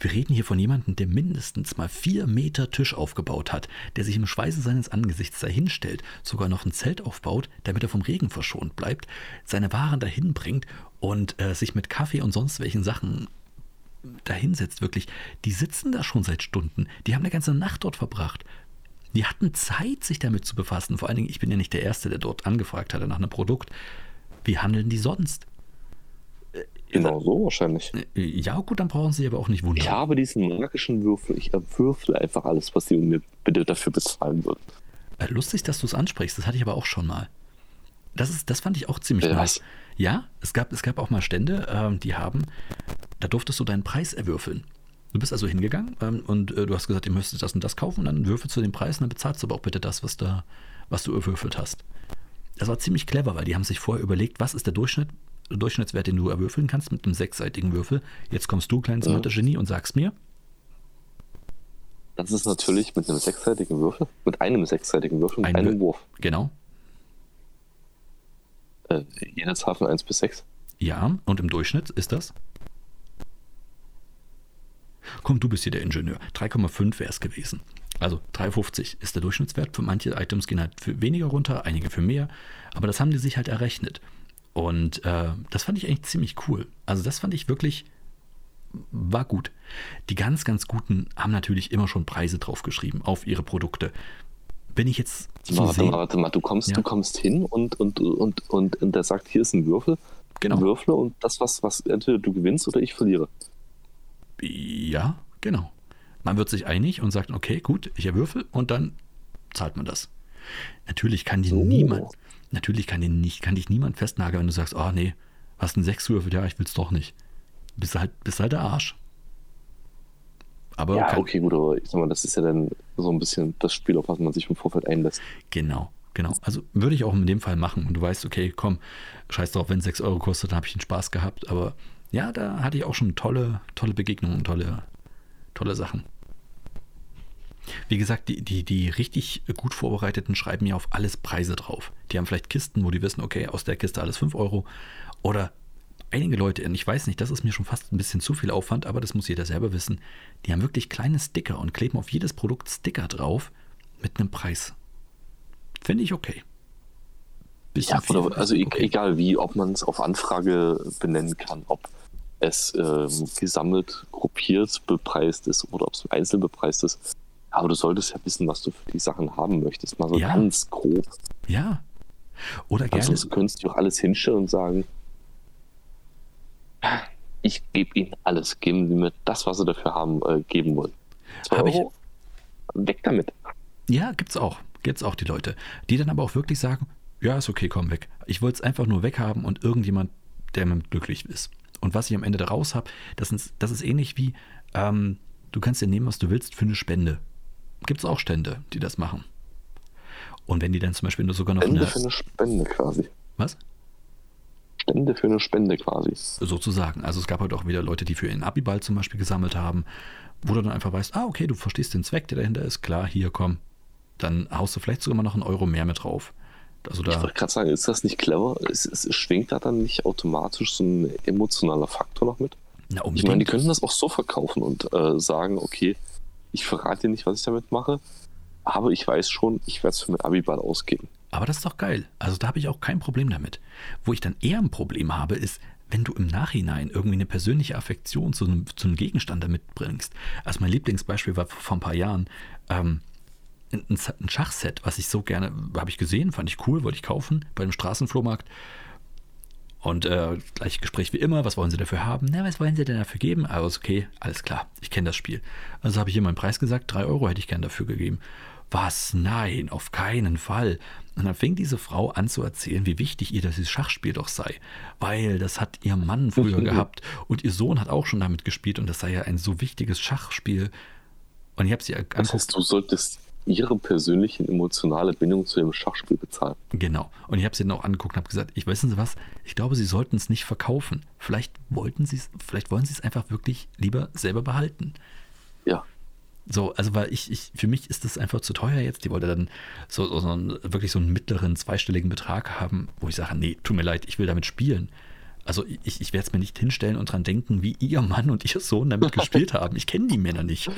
S2: Wir reden hier von jemandem, der mindestens mal vier Meter Tisch aufgebaut hat, der sich im Schweiße seines Angesichts dahinstellt, sogar noch ein Zelt aufbaut, damit er vom Regen verschont bleibt, seine Waren dahin bringt und äh, sich mit Kaffee und sonst welchen Sachen dahinsetzt, wirklich. Die sitzen da schon seit Stunden. Die haben eine ganze Nacht dort verbracht. Die hatten Zeit, sich damit zu befassen. Vor allen Dingen, ich bin ja nicht der Erste, der dort angefragt hatte nach einem Produkt. Wie handeln die sonst?
S1: genau so wahrscheinlich.
S2: Äh, Ja, gut, dann brauchen sie aber auch nicht wundern.
S1: Ich habe diesen magischen Würfel. Ich erwürfle einfach alles, was die mir bitte dafür bezahlen würden.
S2: Äh, Lustig, dass du es ansprichst. Das hatte ich aber auch schon mal. Das, ist, das fand ich auch ziemlich
S1: Äh,
S2: nice.
S1: was?
S2: Ja, es gab, es gab auch mal Stände, ähm, die haben, da durftest du deinen Preis erwürfeln. Du bist also hingegangen ähm, und äh, du hast gesagt, ihr müsstet das und das kaufen und dann würfelst du den Preis und dann bezahlst du aber auch bitte das, was, da, was du erwürfelt hast. Das war ziemlich clever, weil die haben sich vorher überlegt, was ist der Durchschnitt, Durchschnittswert, den du erwürfeln kannst mit einem sechsseitigen Würfel. Jetzt kommst du, kleines
S1: Ja.
S2: Mathe-Genie, und sagst mir,
S1: Das ist natürlich mit einem sechsseitigen Würfel, mit einem sechsseitigen Würfel, mit
S2: Ein
S1: einem Wurf.
S2: genau,
S1: Äh, jede Zahl von 1 bis 6.
S2: Ja, und im Durchschnitt ist das? Komm, du bist hier der Ingenieur. 3,5 wäre es gewesen. Also 3,50 ist der Durchschnittswert. Für manche Items gehen halt für weniger runter, einige für mehr. Aber das haben die sich halt errechnet. Und äh, das fand ich eigentlich ziemlich cool. Also das fand ich wirklich, war gut. Die ganz, ganz guten haben natürlich immer schon Preise draufgeschrieben auf ihre Produkte. Bin ich jetzt
S1: Warte
S2: sehen?
S1: mal, warte mal, du kommst,
S2: Ja.
S1: du kommst hin und, und, und, und, und der sagt, hier ist ein Würfel.
S2: Genau.
S1: Würfle und das, was, was entweder du gewinnst oder ich verliere.
S2: Ja, genau. Man wird sich einig und sagt, okay, gut, ich erwürfel und dann zahlt man das. Natürlich kann die
S1: So.
S2: niemand, natürlich kann, die nicht, kann dich niemand festnageln, wenn du sagst, oh nee, hast einen Sechswürfel, ja, ich will's doch nicht. Bist halt, bist halt der Arsch. Aber
S1: Ja, okay, gut, aber ich sag mal, das ist ja dann so ein bisschen das Spiel, auf was man sich im Vorfeld einlässt.
S2: genau. genau. Also würde ich auch in dem Fall machen. Und du weißt, okay, komm, scheiß drauf, wenn es 6 Euro kostet, dann habe ich den Spaß gehabt. Aber ja, da hatte ich auch schon tolle, tolle Begegnungen, tolle, tolle Sachen. Wie gesagt, die, die, die richtig gut vorbereiteten schreiben ja auf alles Preise drauf. Die haben vielleicht Kisten, wo die wissen, okay, aus der Kiste alles 5 Euro. Oder einige Leute, und ich weiß nicht, das ist mir schon fast ein bisschen zu viel Aufwand, aber das muss jeder selber wissen, die haben wirklich kleine Sticker und kleben auf jedes Produkt Sticker drauf mit einem Preis. Finde ich okay.
S1: Bisschen ja, oder, also okay. egal wie, ob man es auf Anfrage benennen kann, ob es ähm, gesammelt, gruppiert bepreist ist oder ob es einzeln bepreist ist. Aber du solltest ja wissen, was du für die Sachen haben möchtest. Mal so ja. ganz grob.
S2: Ja. Oder gerne.
S1: Ansonsten könntest du auch alles hinstellen und sagen, ich gebe ihnen alles. Geben sie mir das, was sie dafür haben, äh, geben wollen.
S2: Hab ich,
S1: weg damit.
S2: Ja, gibt's auch. Gibt's auch die Leute, die dann aber auch wirklich sagen, ja, ist okay, komm weg. Ich wollte es einfach nur weghaben und irgendjemand, der mit glücklich ist. Und was ich am Ende daraus habe, das ist, das ist ähnlich wie, ähm, du kannst dir nehmen, was du willst für eine Spende. Gibt es auch Stände, die das machen. Und wenn die dann zum Beispiel nur sogar noch
S1: Spende eine, für eine Spende quasi.
S2: Was?
S1: Spende für eine Spende quasi.
S2: Sozusagen. Also es gab halt auch wieder Leute, die für ihren Abiball zum Beispiel gesammelt haben, wo du dann einfach weißt, ah, okay, du verstehst den Zweck, der dahinter ist, klar, hier komm. Dann haust du vielleicht sogar mal noch einen Euro mehr mit drauf.
S1: Also da ich wollte gerade sagen, ist das nicht clever? Es, es, schwingt da dann nicht automatisch so ein emotionaler Faktor noch mit? Na, ich meine, die könnten das auch so verkaufen und äh, sagen, okay, ich verrate dir nicht, was ich damit mache, aber ich weiß schon, ich werde es für mein Abiball ausgeben.
S2: Aber das ist doch geil. Also da habe ich auch kein Problem damit. Wo ich dann eher ein Problem habe, ist, wenn du im Nachhinein irgendwie eine persönliche Affektion zu einem, zu einem Gegenstand damit bringst. Also mein Lieblingsbeispiel war vor ein paar Jahren ähm, ein, ein Schachset, was ich so gerne, habe ich gesehen, fand ich cool, wollte ich kaufen bei einem Straßenflohmarkt. Und äh, gleiche Gespräch wie immer, was wollen Sie dafür haben? Na, was wollen Sie denn dafür geben? Also okay, alles klar, ich kenne das Spiel. Also habe ich hier meinen Preis gesagt, drei Euro hätte ich gern dafür gegeben. Was? Nein, auf keinen Fall. Und dann fing diese Frau an zu erzählen, wie wichtig ihr dieses Schachspiel doch sei. Weil das hat ihr Mann früher gehabt und ihr Sohn hat auch schon damit gespielt und das sei ja ein so wichtiges Schachspiel. Und ich habe sie
S1: angeguckt. Das heißt, du solltest ihre persönliche emotionale Bindung zu dem Schachspiel bezahlen.
S2: Genau. Und ich habe sie dann auch angeguckt und habe gesagt, ich wissen Sie was, ich glaube, Sie sollten es nicht verkaufen. Vielleicht wollten Sie es, vielleicht wollen Sie es einfach wirklich lieber selber behalten.
S1: Ja.
S2: So, also weil ich, ich, für mich ist das einfach zu teuer jetzt. Die wollte dann so, so, so einen, wirklich so einen mittleren zweistelligen Betrag haben, wo ich sage, nee, tut mir leid, ich will damit spielen. Also ich, ich werde es mir nicht hinstellen und dran denken, wie ihr Mann und ihr Sohn damit gespielt haben. Ich kenne die Männer nicht.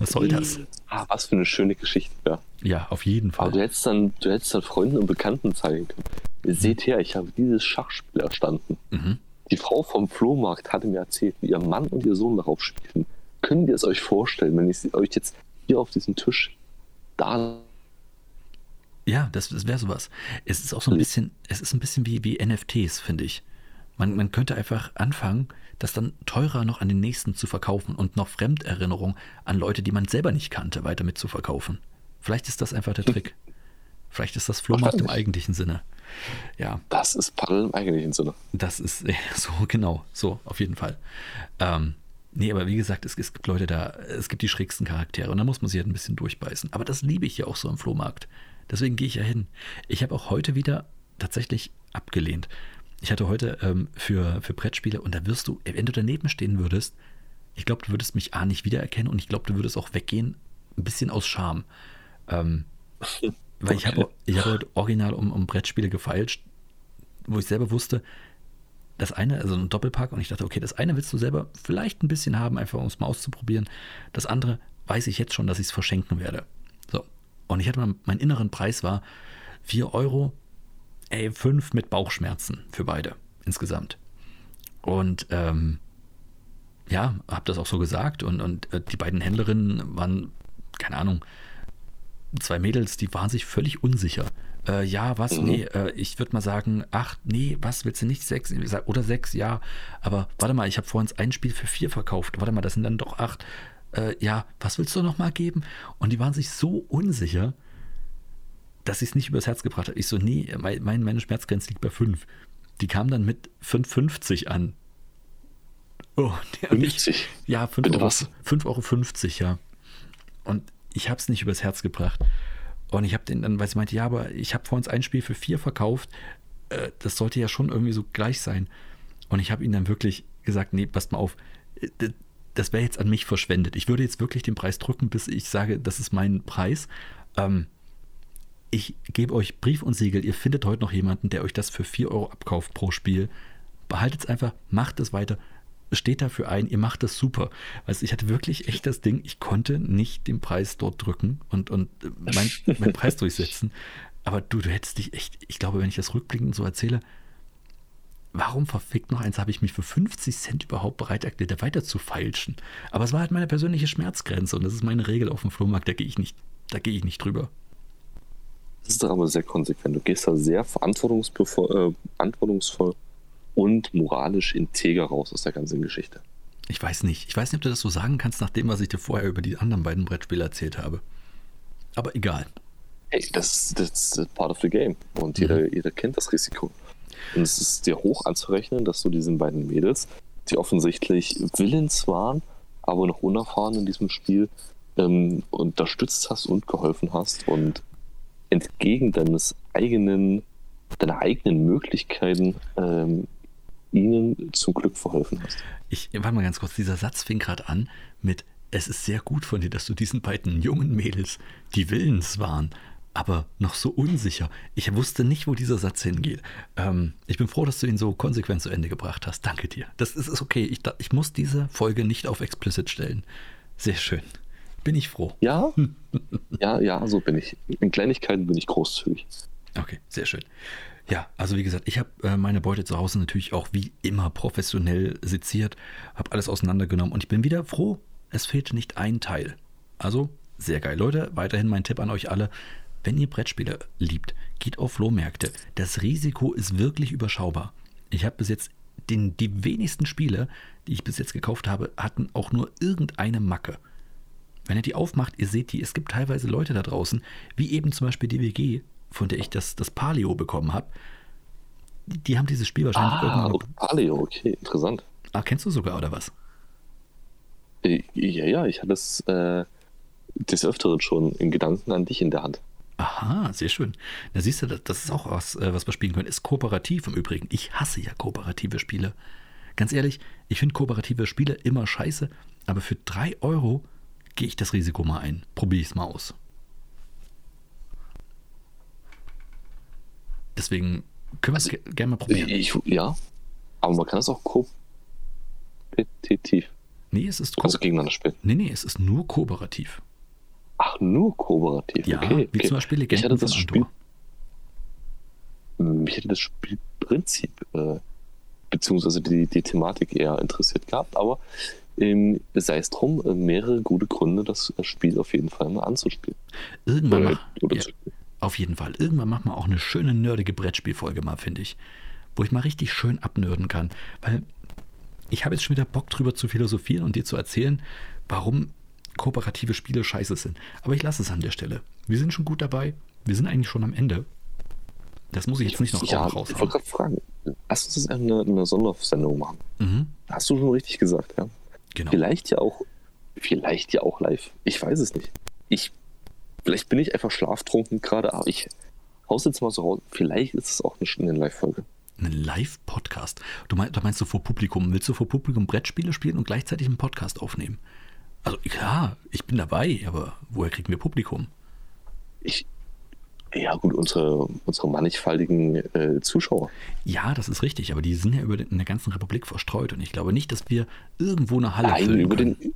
S2: Was soll das?
S1: Ah, was für eine schöne Geschichte, ja.
S2: Ja, auf jeden Fall.
S1: Aber du hättest dann, du hättest dann Freunden und Bekannten zeigen können. Ihr mhm. seht her, ich habe dieses Schachspiel erstanden. Mhm. Die Frau vom Flohmarkt hatte mir erzählt, wie ihr Mann und ihr Sohn darauf spielen. Könnt ihr es euch vorstellen, wenn ich euch jetzt hier auf diesem Tisch da
S2: ja, das, das wäre sowas. Es ist auch so ein bisschen, es ist ein bisschen wie, wie NFTs, finde ich. Man, man könnte einfach anfangen, das dann teurer noch an den nächsten zu verkaufen und noch Fremderinnerung an Leute, die man selber nicht kannte, weiter mit zu verkaufen. Vielleicht ist das einfach der Trick. Vielleicht ist das Flohmarkt im eigentlichen Sinne. Ja.
S1: Das ist Paddel im eigentlichen Sinne.
S2: Das ist so, genau, so, auf jeden Fall. Ähm, nee, aber wie gesagt, es, es, gibt Leute da, es gibt die schrägsten Charaktere und da muss man sich halt ein bisschen durchbeißen. Aber das liebe ich ja auch so im Flohmarkt. Deswegen gehe ich ja hin. Ich habe auch heute wieder tatsächlich abgelehnt. Ich hatte heute ähm, für, für Brettspiele und da wirst du, wenn du daneben stehen würdest, ich glaube, du würdest mich A nicht wiedererkennen und ich glaube, du würdest auch weggehen, ein bisschen aus Scham. Ähm, weil ich habe ich hab heute original um, um Brettspiele gefeilt, wo ich selber wusste, das eine, also ein Doppelpack, und ich dachte, okay, das eine willst du selber vielleicht ein bisschen haben, einfach um es mal auszuprobieren. Das andere weiß ich jetzt schon, dass ich es verschenken werde. Und ich hatte mal, mein inneren Preis war 4 Euro, ey, 5 mit Bauchschmerzen für beide insgesamt. Und ähm, ja, habe das auch so gesagt. Und, und äh, die beiden Händlerinnen waren, keine Ahnung, zwei Mädels, die waren sich völlig unsicher. Äh, ja, was? Mhm. Nee, äh, ich würde mal sagen, acht, nee, was willst du nicht? Sechs oder sechs, ja. Aber warte mal, ich habe vorhin ein Spiel für vier verkauft. Warte mal, das sind dann doch acht äh, ja, was willst du noch mal geben? Und die waren sich so unsicher, dass ich es nicht übers Herz gebracht habe. Ich so, nee, mein, meine Schmerzgrenze liegt bei 5. Die kam dann mit 5,50 an.
S1: Oh, 50? Ich,
S2: ja, 5,50 Euro, 5 Euro, 50, ja. Und ich habe es nicht übers Herz gebracht. Und ich habe den dann, weil sie meinte, ja, aber ich habe vor uns ein Spiel für vier verkauft. Äh, das sollte ja schon irgendwie so gleich sein. Und ich habe ihnen dann wirklich gesagt, nee, passt mal auf, äh, das wäre jetzt an mich verschwendet. Ich würde jetzt wirklich den Preis drücken, bis ich sage, das ist mein Preis. Ähm, ich gebe euch Brief und Siegel, ihr findet heute noch jemanden, der euch das für 4 Euro abkauft pro Spiel. Behaltet es einfach, macht es weiter, steht dafür ein, ihr macht das super. Also ich hatte wirklich echt das Ding, ich konnte nicht den Preis dort drücken und, und meinen mein Preis durchsetzen. Aber du, du hättest dich echt, ich glaube, wenn ich das rückblickend so erzähle, warum verfickt noch eins habe ich mich für 50 Cent überhaupt bereit erklärt, weiter zu feilschen? Aber es war halt meine persönliche Schmerzgrenze und das ist meine Regel auf dem Flohmarkt, da gehe ich nicht, da gehe ich nicht drüber.
S1: Das ist doch aber sehr konsequent. Du gehst da sehr verantwortungsvoll, äh, verantwortungsvoll und moralisch integer raus aus der ganzen Geschichte.
S2: Ich weiß nicht. Ich weiß nicht, ob du das so sagen kannst, nach dem, was ich dir vorher über die anderen beiden Brettspiele erzählt habe. Aber egal.
S1: Hey, das, das ist part of the game. Und mhm. jeder, jeder kennt das Risiko. Und es ist dir hoch anzurechnen, dass du diesen beiden Mädels, die offensichtlich willens waren, aber noch unerfahren in diesem Spiel, ähm, unterstützt hast und geholfen hast und entgegen deines eigenen, deiner eigenen Möglichkeiten ähm, ihnen zum Glück verholfen hast.
S2: Ich warte mal ganz kurz, dieser Satz fing gerade an mit es ist sehr gut von dir, dass du diesen beiden jungen Mädels, die willens waren, aber noch so unsicher. Ich wusste nicht, wo dieser Satz hingeht. Ähm, ich bin froh, dass du ihn so konsequent zu Ende gebracht hast. Danke dir. Das ist, ist okay. Ich, ich muss diese Folge nicht auf explicit stellen. Sehr schön bin ich froh.
S1: Ja, ja, ja, so bin ich. In Kleinigkeiten bin ich großzügig.
S2: Okay, sehr schön. Ja, also wie gesagt, ich habe äh, meine Beute zu Hause natürlich auch wie immer professionell seziert, habe alles auseinandergenommen und ich bin wieder froh, es fehlt nicht ein Teil. Also sehr geil. Leute, weiterhin mein Tipp an euch alle. Wenn ihr Brettspiele liebt, geht auf Flohmärkte. Das Risiko ist wirklich überschaubar. Ich habe bis jetzt den, die wenigsten Spiele, die ich bis jetzt gekauft habe, hatten auch nur irgendeine Macke. Wenn ihr die aufmacht, ihr seht die, es gibt teilweise Leute da draußen, wie eben zum Beispiel die WG, von der ich das, das Paleo bekommen habe. Die, die haben dieses Spiel wahrscheinlich
S1: ah, irgendwann. Oh, Paleo, okay, interessant.
S2: Ah, kennst du sogar, oder was?
S1: Äh, ja, ja, ich hatte es äh, des Öfteren schon in Gedanken an dich in der Hand.
S2: Aha, sehr schön. Da siehst du, das ist auch was, äh, was wir spielen können. Ist kooperativ im Übrigen. Ich hasse ja kooperative Spiele. Ganz ehrlich, ich finde kooperative Spiele immer scheiße, aber für drei Euro gehe ich das Risiko mal ein. Probiere ich es mal aus. Deswegen können wir es also, gerne mal probieren.
S1: Ich, ja, aber man kann es auch kompetitiv.
S2: Nee, es ist
S1: also gegeneinander spielen.
S2: Nee, nee, es ist nur kooperativ.
S1: Ach, nur kooperativ.
S2: Ja,
S1: okay,
S2: wie okay. zum Beispiel Legenden
S1: ich hatte das Spiel, Mich hätte das Spielprinzip äh, beziehungsweise die, die Thematik eher interessiert gehabt, aber ähm, sei es drum, äh, mehrere gute Gründe, das Spiel auf jeden Fall mal anzuspielen.
S2: Irgendwann oder, oder ja, auf jeden Fall. Irgendwann machen wir auch eine schöne nerdige Brettspielfolge mal, finde ich. Wo ich mal richtig schön abnörden kann. Weil ich habe jetzt schon wieder Bock drüber zu philosophieren und dir zu erzählen, warum kooperative Spiele scheiße sind. Aber ich lasse es an der Stelle. Wir sind schon gut dabei. Wir sind eigentlich schon am Ende. Das muss ich jetzt nicht noch
S1: ja, raushauen. Ich wollte gerade fragen, lass uns das eine, eine Sondersendung machen. Mhm. Hast du schon richtig gesagt, ja? Genau. Vielleicht ja auch, vielleicht ja auch live. Ich weiß es nicht. Ich, vielleicht bin ich einfach schlaftrunken gerade, aber ich haus jetzt mal so raus. Vielleicht ist es auch eine, eine Live-Folge.
S2: Ein Live-Podcast? Du meinst, da meinst du vor Publikum? Willst du vor Publikum Brettspiele spielen und gleichzeitig einen Podcast aufnehmen? Also klar, ich bin dabei, aber woher kriegen wir Publikum?
S1: Ich, ja, gut, unsere, unsere mannigfaltigen äh, Zuschauer.
S2: Ja, das ist richtig, aber die sind ja über den, in der ganzen Republik verstreut und ich glaube nicht, dass wir irgendwo eine Halle
S1: Nein, füllen über können. den,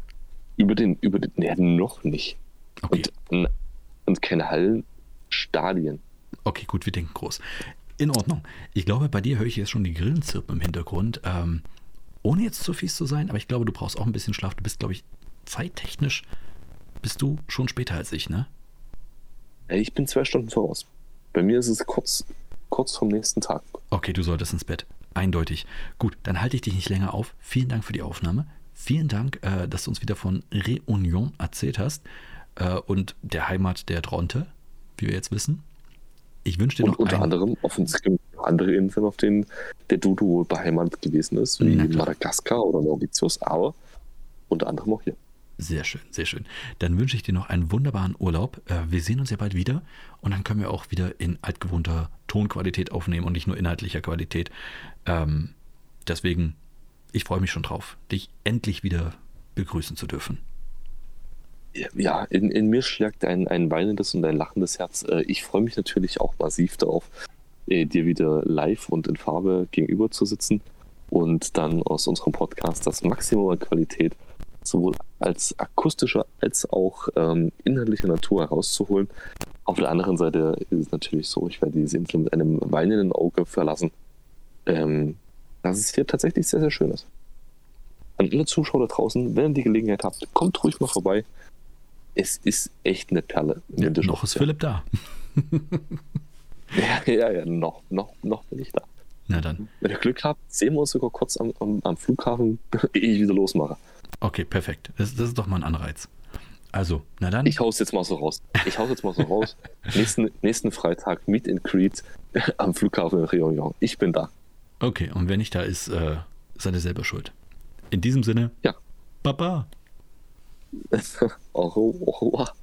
S1: über den, über den, ja, noch nicht. Okay. Und, und keine Hallen, Stadien.
S2: Okay, gut, wir denken groß. In Ordnung. Ich glaube, bei dir höre ich jetzt schon die Grillen zirpen im Hintergrund. Ähm, ohne jetzt zu fies zu sein, aber ich glaube, du brauchst auch ein bisschen Schlaf. Du bist, glaube ich, zeittechnisch bist du schon später als ich, ne?
S1: Ich bin zwei Stunden voraus. Bei mir ist es kurz, kurz vom nächsten Tag.
S2: Okay, du solltest ins Bett. Eindeutig. Gut, dann halte ich dich nicht länger auf. Vielen Dank für die Aufnahme. Vielen Dank, äh, dass du uns wieder von Reunion erzählt hast äh, und der Heimat der Tronte, wie wir jetzt wissen. Ich wünsche dir
S1: und
S2: noch
S1: unter einen... anderem offensichtlich andere Inseln, auf denen der Dudu beheimatet gewesen ist, wie Madagaskar oder Mauritius, aber unter anderem auch hier.
S2: Sehr schön, sehr schön. Dann wünsche ich dir noch einen wunderbaren Urlaub. Äh, wir sehen uns ja bald wieder und dann können wir auch wieder in altgewohnter Tonqualität aufnehmen und nicht nur inhaltlicher Qualität. Ähm, deswegen, ich freue mich schon drauf, dich endlich wieder begrüßen zu dürfen.
S1: Ja, in, in mir schlägt ein, ein weinendes und ein lachendes Herz. Äh, ich freue mich natürlich auch massiv darauf, äh, dir wieder live und in Farbe gegenüber zu sitzen und dann aus unserem Podcast das Maximum an Qualität sowohl als akustischer als auch ähm, inhaltlicher Natur herauszuholen. Auf der anderen Seite ist es natürlich so, ich werde diese Insel mit einem weinenden Auge verlassen, ähm, dass es hier tatsächlich sehr, sehr schön ist. An alle Zuschauer da draußen, wenn ihr die Gelegenheit habt, kommt ruhig mal vorbei. Es ist echt eine Perle.
S2: Ja, noch ist Philipp da.
S1: ja, ja, ja, noch, noch, noch bin ich da.
S2: Na dann.
S1: Wenn ihr Glück habt, sehen wir uns sogar kurz am, am, am Flughafen, ehe ich wieder losmache.
S2: Okay, perfekt. Das, das, ist doch mal ein Anreiz. Also, na dann.
S1: Ich hau's jetzt mal so raus. Ich hau's jetzt mal so raus. nächsten, nächsten Freitag Meet and Greet am Flughafen in Réunion. Ich bin da.
S2: Okay, und wer nicht da ist, äh, seid ihr selber schuld. In diesem Sinne.
S1: Ja.
S2: Baba.
S1: au revoir.